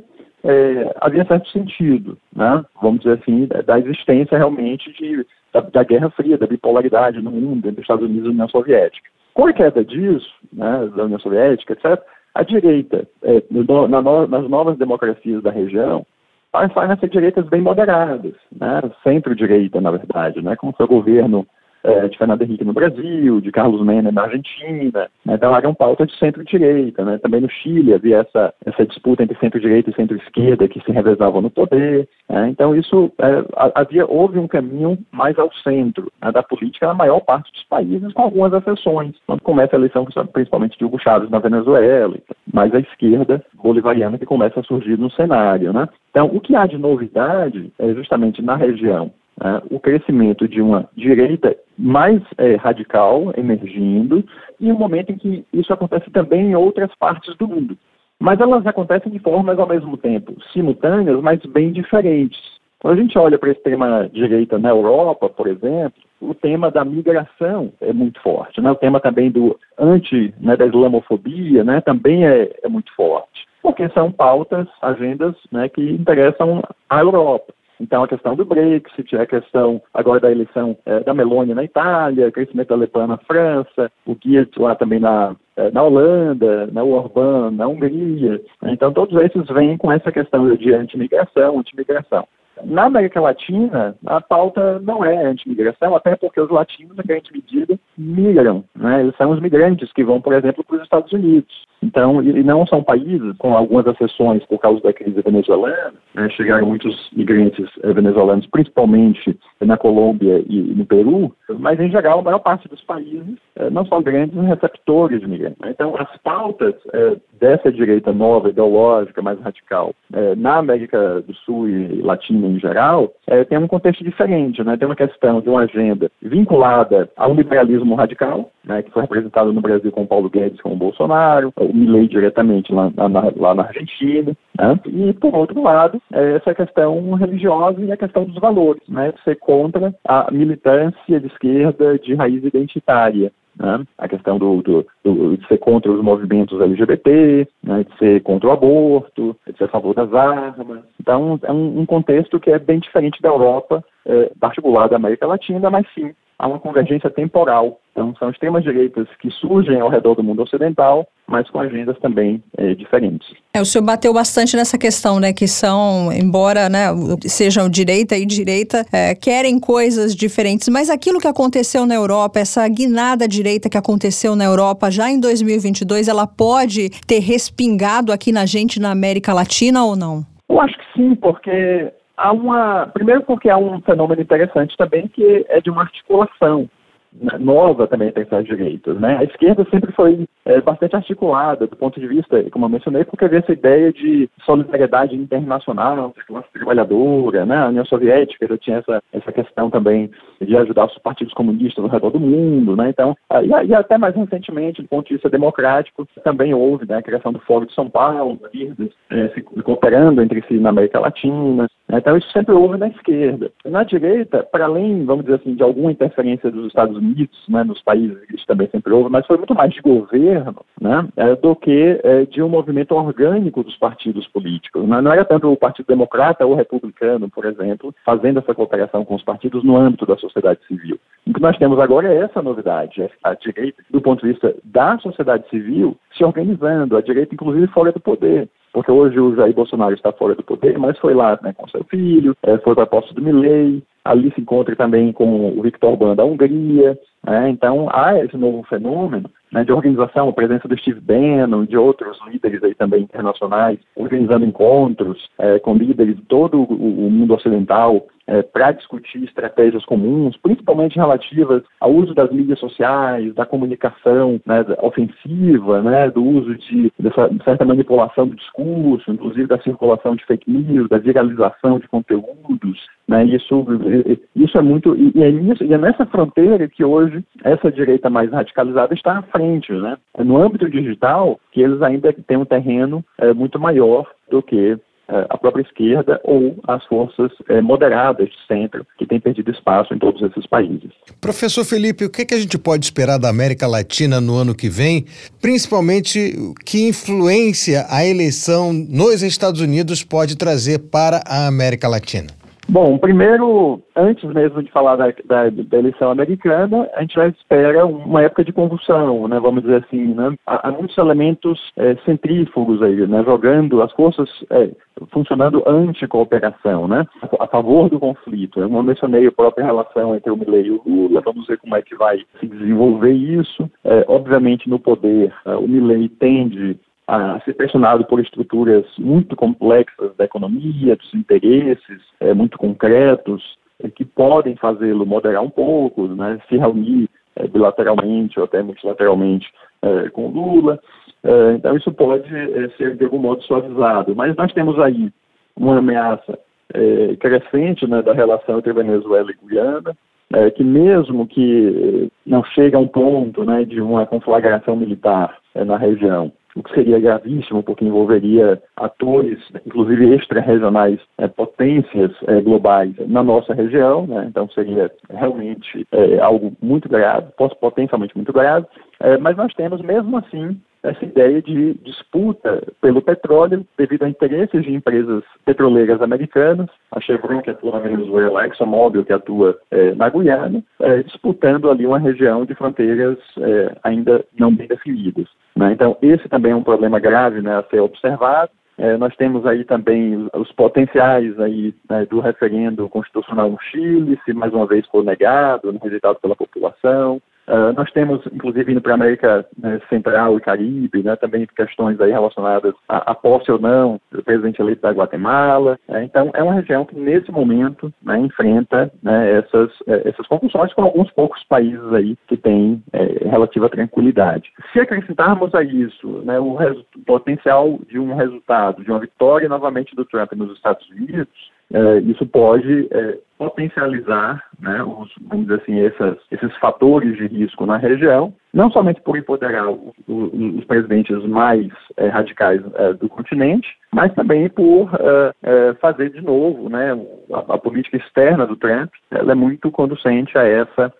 é, havia certo sentido, né? vamos dizer assim, da existência realmente de da, da, Guerra Fria, da bipolaridade no mundo, entre Estados Unidos e União Soviética. Com a queda disso, né, da União Soviética, etc., a direita, é, no, na nas novas democracias da região, passaram a ser direitas bem moderadas, né, centro-direita, na verdade, né, foi o governo é, de Fernando Henrique no Brasil, de Carlos Menem na Argentina. Né? Então eram pautas de centro-direita. Né? Também no Chile havia essa, essa disputa entre centro-direita e centro-esquerda que se revezavam no poder. Né? Então isso é, havia houve um caminho mais ao centro né, da política na maior parte dos países, com algumas exceções. Quando começa a eleição, principalmente de Hugo Chávez na Venezuela, mais a esquerda bolivariana que começa a surgir no cenário. Né? Então, o que há de novidade é justamente na região né, o crescimento de uma direita mais é, radical emergindo e um momento em que isso acontece também em outras partes do mundo. Mas elas acontecem de formas ao mesmo tempo simultâneas, mas bem diferentes. Quando a gente olha para a extrema-direita na Europa, por exemplo, o tema da migração é muito forte. Né? O tema também do anti, né, da islamofobia né, também é, é muito forte. Porque são pautas, agendas né, que interessam à Europa. Então, a questão do Brexit, a questão agora da eleição é, da Meloni na Itália, crescimento da Le Pen na França, o Guia lá também na, é, na Holanda, na Orbán, na Hungria. Então, todos esses vêm com essa questão de antimigração, antimigração. Na América Latina, a pauta não é anti-migração, até porque os latinos, em grande medida, migram. Né? Eles são os migrantes que vão, por exemplo, para os Estados Unidos. Então, e não são países, com algumas exceções por causa da crise venezuelana, né? chegaram muitos migrantes eh, venezuelanos, principalmente na Colômbia e no Peru, mas em geral a maior parte dos países eh, não são grandes receptores de migrantes. Né? Então, as pautas eh, dessa direita nova, ideológica, mais radical, eh, na América do Sul e Latina em geral, eh, tem um contexto diferente. Né? Tem uma questão de uma agenda vinculada ao liberalismo radical, né, que foi representado no Brasil com Paulo Guedes, com o Bolsonaro, o Milley diretamente lá, na, lá na Argentina, né? e, por outro lado, é essa questão religiosa e a questão dos valores, né, ser contra a militância de esquerda de raiz identitária. Né? A questão do, do, do, de ser contra os movimentos LGBT, né? de ser contra o aborto, de ser a favor das armas. Então, é um, um contexto que é bem diferente da Europa, é, particular da América Latina, mas sim há uma convergência temporal. Então, são extremas direitas que surgem ao redor do mundo ocidental, mas com agendas também é, diferentes. É, o senhor bateu bastante nessa questão, né, que são, embora né, sejam direita e direita, é, querem coisas diferentes, mas aquilo que aconteceu na Europa, essa guinada direita que aconteceu na Europa já em 2022, ela pode ter respingado aqui na gente, na América Latina ou não? Eu acho que sim, porque há uma. Primeiro, porque há um fenômeno interessante também que é de uma articulação nova também entre as direitas. Né? A esquerda sempre foi é, bastante articulada do ponto de vista, como eu mencionei, porque havia essa ideia de solidariedade internacional, classe trabalhadora, né? a União Soviética já tinha essa, essa questão também de ajudar os partidos comunistas ao redor do mundo. Né? Então, e, e, até mais recentemente, do ponto de vista democrático, também houve né, a criação do Fórum de São Paulo, é, se cooperando entre si na América Latina. Né? Então, isso sempre houve na esquerda. Na direita, para além, vamos dizer assim, de alguma interferência dos Estados Unidos, né, nos países, isso também sempre houve, mas foi muito mais de governo né, é, do que é, de um movimento orgânico dos partidos políticos. Né? Não era tanto o Partido Democrata ou Republicano, por exemplo, fazendo essa cooperação com os partidos no âmbito da sociedade civil. O que nós temos agora é essa novidade, é a direita, do ponto de vista da sociedade civil, se organizando, a direita inclusive fora do poder porque hoje o Jair Bolsonaro está fora do poder, mas foi lá né, com seu filho, é, foi para a posse do Milley, ali se encontra também com o Victor Orbán da Hungria, né, então há esse novo fenômeno né, de organização, a presença do Steve Bannon, de outros líderes aí também internacionais, organizando encontros é, com líderes de todo o, o mundo ocidental é, para discutir estratégias comuns, principalmente relativas ao uso das mídias sociais, da comunicação né, ofensiva, né, do uso de dessa certa manipulação do discurso, inclusive da circulação de fake news, da viralização de conteúdos. Né, isso, isso é muito. E é, nisso, e é nessa fronteira que hoje essa direita mais radicalizada está à frente. Né? É no âmbito digital que eles ainda têm um terreno é, muito maior do que é, a própria esquerda ou as forças é, moderadas de centro, que têm perdido espaço em todos esses países. Professor Felipe, o que, é que a gente pode esperar da América Latina no ano que vem, principalmente que influência a eleição nos Estados Unidos pode trazer para a América Latina? Bom, primeiro, antes mesmo de falar da, da, da, eleição americana, a gente já espera uma época de convulsão, né, vamos dizer assim. Né? Há, muitos elementos é, centrífugos aí, né, jogando as forças é, funcionando anti-cooperação, né, a favor do conflito. Eu mencionei a própria relação entre o Milley e o Lula, vamos ver como é que vai se desenvolver isso. É, obviamente, no poder, o Milley tende a ser pressionado por estruturas muito complexas da economia, dos interesses é, muito concretos, é, que podem fazê-lo moderar um pouco, né, se reunir é, bilateralmente ou até multilateralmente é, com Lula. É, então, isso pode é, ser de algum modo suavizado. Mas nós temos aí uma ameaça crescente né, da relação entre Venezuela e Guiana, que mesmo que não chegue a um ponto né, de uma conflagração militar na região, o que seria gravíssimo, porque envolveria atores, inclusive extra-regionais, é, potências é, globais na nossa região, né? então seria realmente é, algo muito grave, potencialmente muito grave, é, mas nós temos, mesmo assim, essa ideia de disputa pelo petróleo devido a interesses de empresas petroleiras americanas, a Chevron que atua na Venezuela, a ExxonMobil que atua é, na Guiana, é, disputando ali uma região de fronteiras é, ainda não bem definidas. Né? Então, esse também é um problema grave né, a ser observado. É, nós temos aí também os potenciais aí né, do referendo constitucional no Chile, se mais uma vez for negado, rejeitado pela população. Uh, nós temos, inclusive, indo para a América né, Central e Caribe, né, também questões aí relacionadas à, à posse ou não do presidente eleito da Guatemala. É, então, é uma região que, nesse momento, né, enfrenta né, essas, é, essas com alguns poucos países aí que têm é, relativa tranquilidade. Se acrescentarmos a isso né, o potencial de um resultado, de uma vitória novamente do Trump nos Estados Unidos, é, isso pode é, potencializar, né, os, vamos dizer assim, essas, esses fatores de risco na região, não somente por empoderar o, o, os presidentes mais é, radicais é, do continente, mas também por é, fazer de novo, né, a, a, política externa do Trump, ela é muito conducente a essa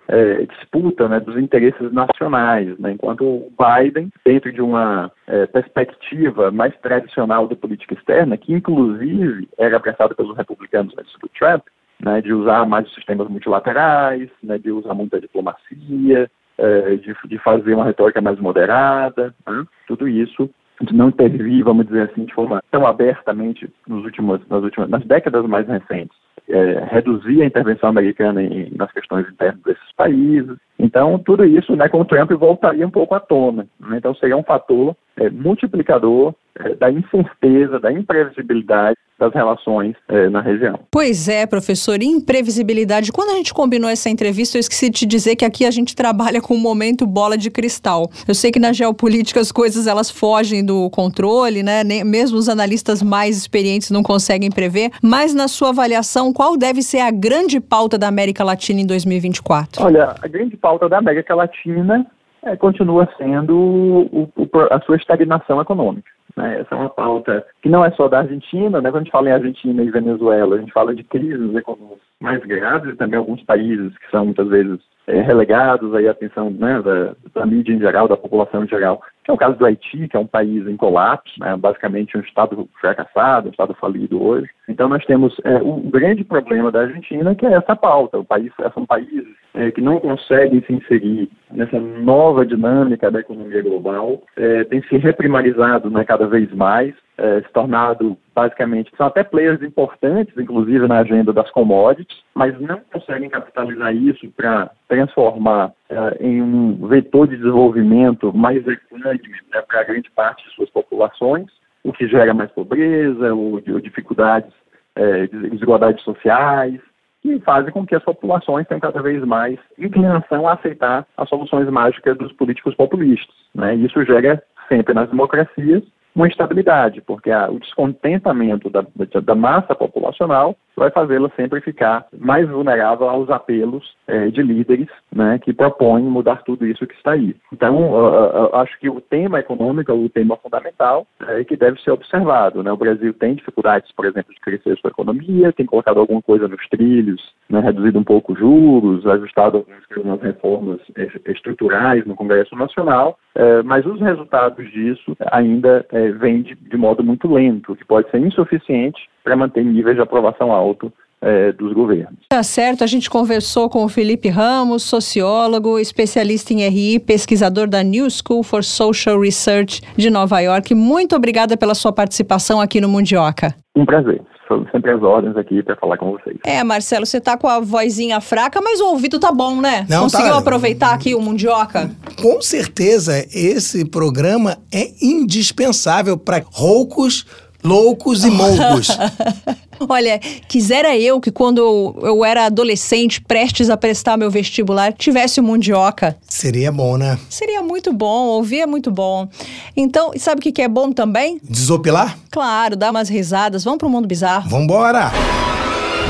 disputa, né, dos interesses nacionais, né, enquanto o Biden, dentro de uma perspectiva mais tradicional da política externa, que inclusive era abraçada pelos republicanos antes do Trump, né, de usar mais sistemas multilaterais, né, de usar muita diplomacia, é, de, de, fazer uma retórica mais moderada, né, tudo isso de não intervir, vamos dizer assim, de forma tão abertamente nos últimos, nas últimas, nas décadas mais recentes, é, reduzir a intervenção americana em, nas questões internas desses países. Então, tudo isso, né, com o Trump voltaria um pouco à tona. Né? Então, seria um fator é, multiplicador é, da incerteza, da imprevisibilidade das relações é, na região. Pois é, professor, imprevisibilidade. Quando a gente combinou essa entrevista, eu esqueci de dizer que aqui a gente trabalha com o momento bola de cristal. Eu sei que na geopolítica as coisas elas fogem do controle, né? Nem, mesmo os analistas mais experientes não conseguem prever. Mas na sua avaliação, qual deve ser a grande pauta da América Latina em 2024? Olha, a grande pauta da América Latina é, continua sendo o, o, a sua estagnação econômica. Né? Essa é uma pauta que não é só da Argentina, né? quando a gente fala em Argentina e Venezuela, a gente fala de crises econômicas mais graves também alguns países que são muitas vezes é, relegados aí à atenção né, da, da, mídia em geral, da população em geral, que é o caso do Haiti, que é um país em colapso, né, basicamente um Estado fracassado, um Estado falido hoje. Então nós temos é, um grande problema da Argentina, que é essa pauta. O país, são países é, que não conseguem se inserir nessa nova dinâmica da economia global, é, tem se reprimarizado né, cada vez mais, é, se tornado basicamente, são até players importantes, inclusive na agenda das commodities, mas não conseguem capitalizar isso para transformar é, em um vetor de desenvolvimento mais equânime né, para grande parte de suas populações, o que gera mais pobreza, ou, ou dificuldades, é, desigualdades sociais, que fazem com que as populações tenham cada vez mais inclinação a aceitar as soluções mágicas dos políticos populistas. Né? Isso gera sempre nas democracias uma instabilidade, porque a, o descontentamento da, da, da, massa populacional vai fazê-la sempre ficar mais vulnerável aos apelos é, de líderes né, que propõem mudar tudo isso que está aí. Então, uh, uh, acho que o tema econômico é o tema fundamental é, que deve ser observado. Né? O Brasil tem dificuldades, por exemplo, de crescer sua economia, tem colocado alguma coisa nos trilhos, né, reduzido um pouco os juros, ajustado algumas reformas estruturais no Congresso Nacional, é, mas os resultados disso ainda é, vêm de, de modo muito lento, que pode ser insuficiente para manter níveis de aprovação alto é, dos governos. Tá certo, a gente conversou com o Felipe Ramos, sociólogo, especialista em RI, pesquisador da New School for Social Research de Nova York. Muito obrigada pela sua participação aqui no Mundioca. Um prazer. Sou sempre as ordens aqui para falar com vocês. É, Marcelo, você tá com a vozinha fraca, mas o ouvido tá bom, né? Não, Conseguiu tá. aproveitar aqui o Mundioca? Com certeza, esse programa é indispensável para roucos, loucos e moucos. [laughs] Olha, quisera eu que quando eu, eu era adolescente, prestes a prestar meu vestibular, tivesse o Mundioca. Seria bom, né? Seria muito bom, ouvir é muito bom. Então, sabe o que que é bom também? Desopilar? Claro, dar umas risadas. Vamos pro mundo bizarro. Vambora!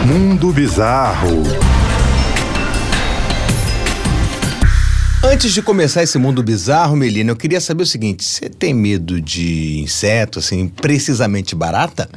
Mundo Bizarro. Antes de começar esse mundo bizarro, Melina, eu queria saber o seguinte: você tem medo de inseto, assim, precisamente barata?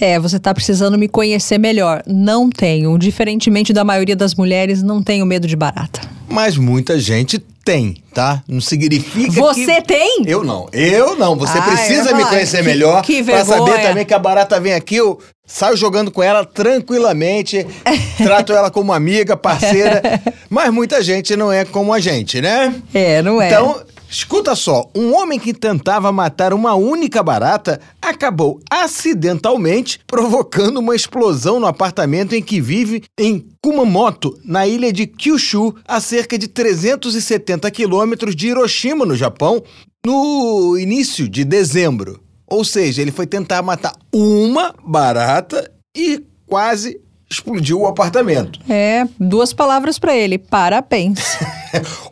É, você tá precisando me conhecer melhor. Não tenho. Diferentemente da maioria das mulheres, não tenho medo de barata. Mas muita gente tem, tá? Não significa Você que... tem? Eu não. Eu não. Você Ah, precisa me conhecer que- melhor que pra saber também que a barata vem aqui, eu saio jogando com ela tranquilamente, [laughs] trato ela como amiga, parceira, mas muita gente não é como a gente, né? É, não é? Então, escuta só, um homem que tentava matar uma única barata acabou acidentalmente provocando uma explosão no apartamento em que vive em Kumamoto, na ilha de Kyushu, a cerca de 370 quilômetros de Hiroshima, no Japão, no início de dezembro. Ou seja, ele foi tentar matar uma barata e quase explodiu o apartamento. É, duas palavras pra ele. Parabéns.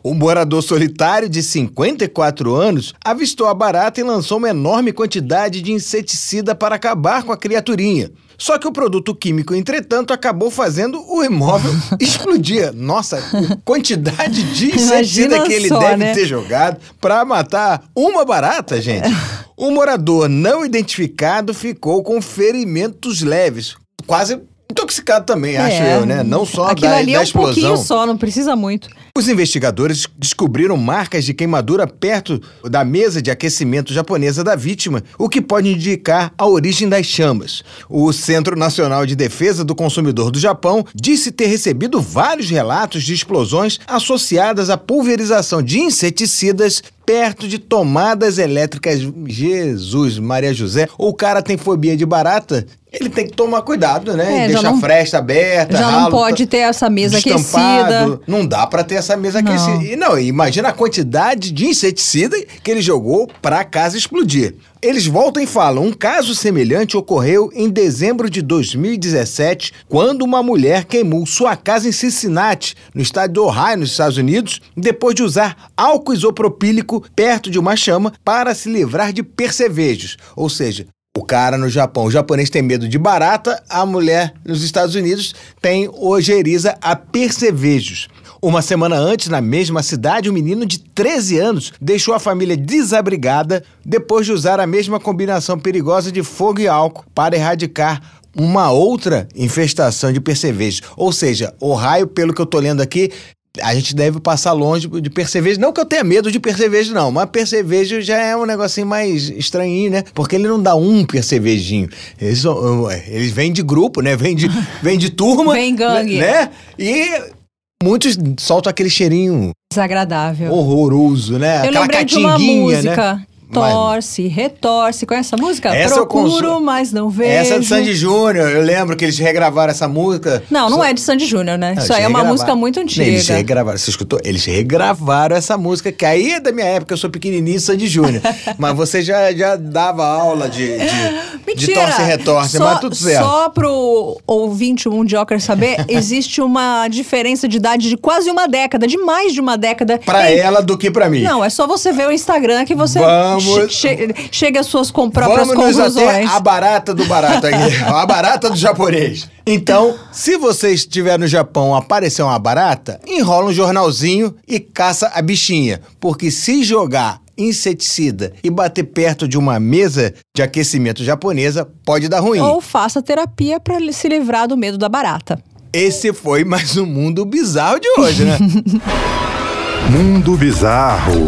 O [laughs] morador solitário de 54 anos avistou a barata e lançou uma enorme quantidade de inseticida para acabar com a criaturinha. Só que o produto químico, entretanto, acabou fazendo o imóvel [laughs] explodir. Nossa, quantidade de inseticida que ele só, deve né? ter jogado para matar uma barata, gente. [laughs] O morador não identificado ficou com ferimentos leves, quase intoxicado também, acho É. eu, né? Não só Aquilo da, ali da é um explosão. pouquinho só, não precisa muito. Os investigadores descobriram marcas de queimadura perto da mesa de aquecimento japonesa da vítima, o que pode indicar a origem das chamas. O Centro Nacional de Defesa do Consumidor do Japão disse ter recebido vários relatos de explosões associadas à pulverização de inseticidas perto de tomadas elétricas. Jesus, Maria José. O cara tem fobia de barata, ele tem que tomar cuidado, né? É, E já deixar não- a fresta aberta, Já não ralo, pode ter essa mesa aquecida. Não dá pra ter essa mesa Não. aquecida. E não, imagina a quantidade de inseticida que ele jogou pra casa explodir. Eles voltam e falam: um caso semelhante ocorreu em dezembro de 2017, quando uma mulher queimou sua casa em Cincinnati, no estado de Ohio, nos Estados Unidos, depois de usar álcool isopropílico perto de uma chama para se livrar de percevejos. Ou seja, o cara no Japão, o japonês tem medo de barata, a mulher nos Estados Unidos tem ojeriza a percevejos. Uma semana antes, na mesma cidade, um menino de 13 anos deixou a família desabrigada depois de usar a mesma combinação perigosa de fogo e álcool para erradicar uma outra infestação de percevejos. Ou seja, o raio, pelo que eu tô lendo aqui, a gente deve passar longe de percevejo. Não que eu tenha medo de percevejo, não. Mas percevejo já é um negocinho mais estranhinho, né? Porque ele não dá um percevejinho. Eles, eles vêm de grupo, né? Vêm de, [laughs] de turma. Vem gangue. Né? E muitos soltam aquele cheirinho Desagradável. horroroso, né? Eu Aquela lembrei de uma catinguinha, música. né? Torce, retorce. Conhece essa música? Essa eu Procuro, consu- mas não vejo. Essa é do Sandy Júnior. Eu lembro que eles regravaram essa música. Não, não Só- é de Sandy Júnior, né? Não, Isso aí é uma música muito antiga. Eles regravaram, você escutou? Eles regravaram essa música, que aí é da minha época, eu sou pequenininho, Sandy Júnior. [laughs] mas você já, já dava aula de, de, de [laughs] Mentira! torce e retorce, só, mas tudo certo. Só pro ouvinte mundioker saber, [laughs] existe uma diferença de idade de quase uma década, de mais de uma década. Pra ela do que pra mim. Não, é só você ver o Instagram que você Vamos- che- che- chega às suas com- próprias Vamos nos até conclusões. a barata do barato aqui. a barata do japonês. Então, se você estiver no Japão aparecer uma barata, enrola um jornalzinho e caça a bichinha. Porque se jogar inseticida e bater perto de uma mesa de aquecimento japonesa, pode dar ruim. Ou faça terapia pra se livrar do medo da barata. Esse foi mais um mundo bizarro de hoje, né? [laughs] Mundo Bizarro.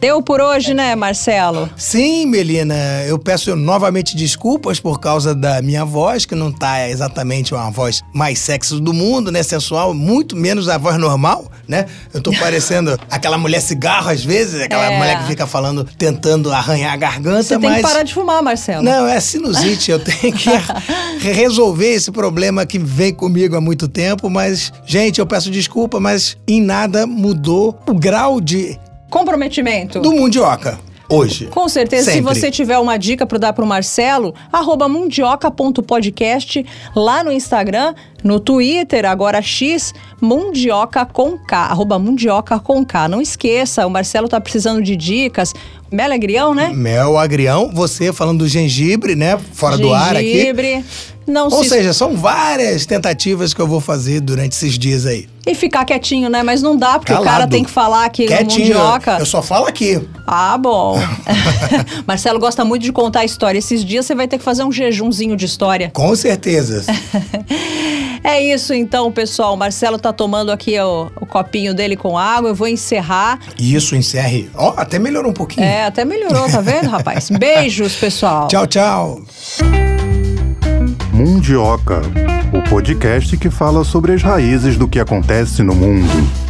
Deu por hoje, né, Marcelo? Sim, Melina. Eu peço novamente desculpas por causa da minha voz, que não tá exatamente uma voz mais sexy do mundo, né? Sensual, muito menos a voz normal, né? Eu tô parecendo [laughs] aquela mulher cigarro às vezes, aquela É. mulher que fica falando, tentando arranhar a garganta, Você tem mas. que parar de fumar, Marcelo. Não, é sinusite. Eu tenho que [laughs] resolver esse problema que vem comigo há muito tempo. Mas, gente, eu peço desculpa, mas em nada mudou o grau de Comprometimento. do mundioca hoje. Com certeza, Sempre. se você tiver uma dica para dar para o Marcelo, arroba mundioca.podcast lá no Instagram, no Twitter, agora X, mundioca com K, arroba mundioca com K. Não esqueça, o Marcelo tá precisando de dicas. Mel é grião, né? Mel agrião, você falando do gengibre, né? Fora do ar aqui. Gengibre. Não Ou se... seja, são várias tentativas que eu vou fazer durante esses dias aí. E ficar quietinho, né? Mas não dá, porque o Calado. cara tem que falar aqui no Quietinho. mundioca. Eu só falo aqui. Ah, bom. [laughs] [laughs] Marcelo gosta muito de contar história. Esses dias você vai ter que fazer um jejumzinho de história. Com certeza. [laughs] É isso então, pessoal. O Marcelo tá tomando aqui o, o copinho dele com água. Eu vou encerrar. Isso, encerre. Ó, até melhorou um pouquinho. É, até melhorou, tá vendo, rapaz? [laughs] Beijos, pessoal. Tchau, tchau. Mundioca, o podcast que fala sobre as raízes do que acontece no mundo.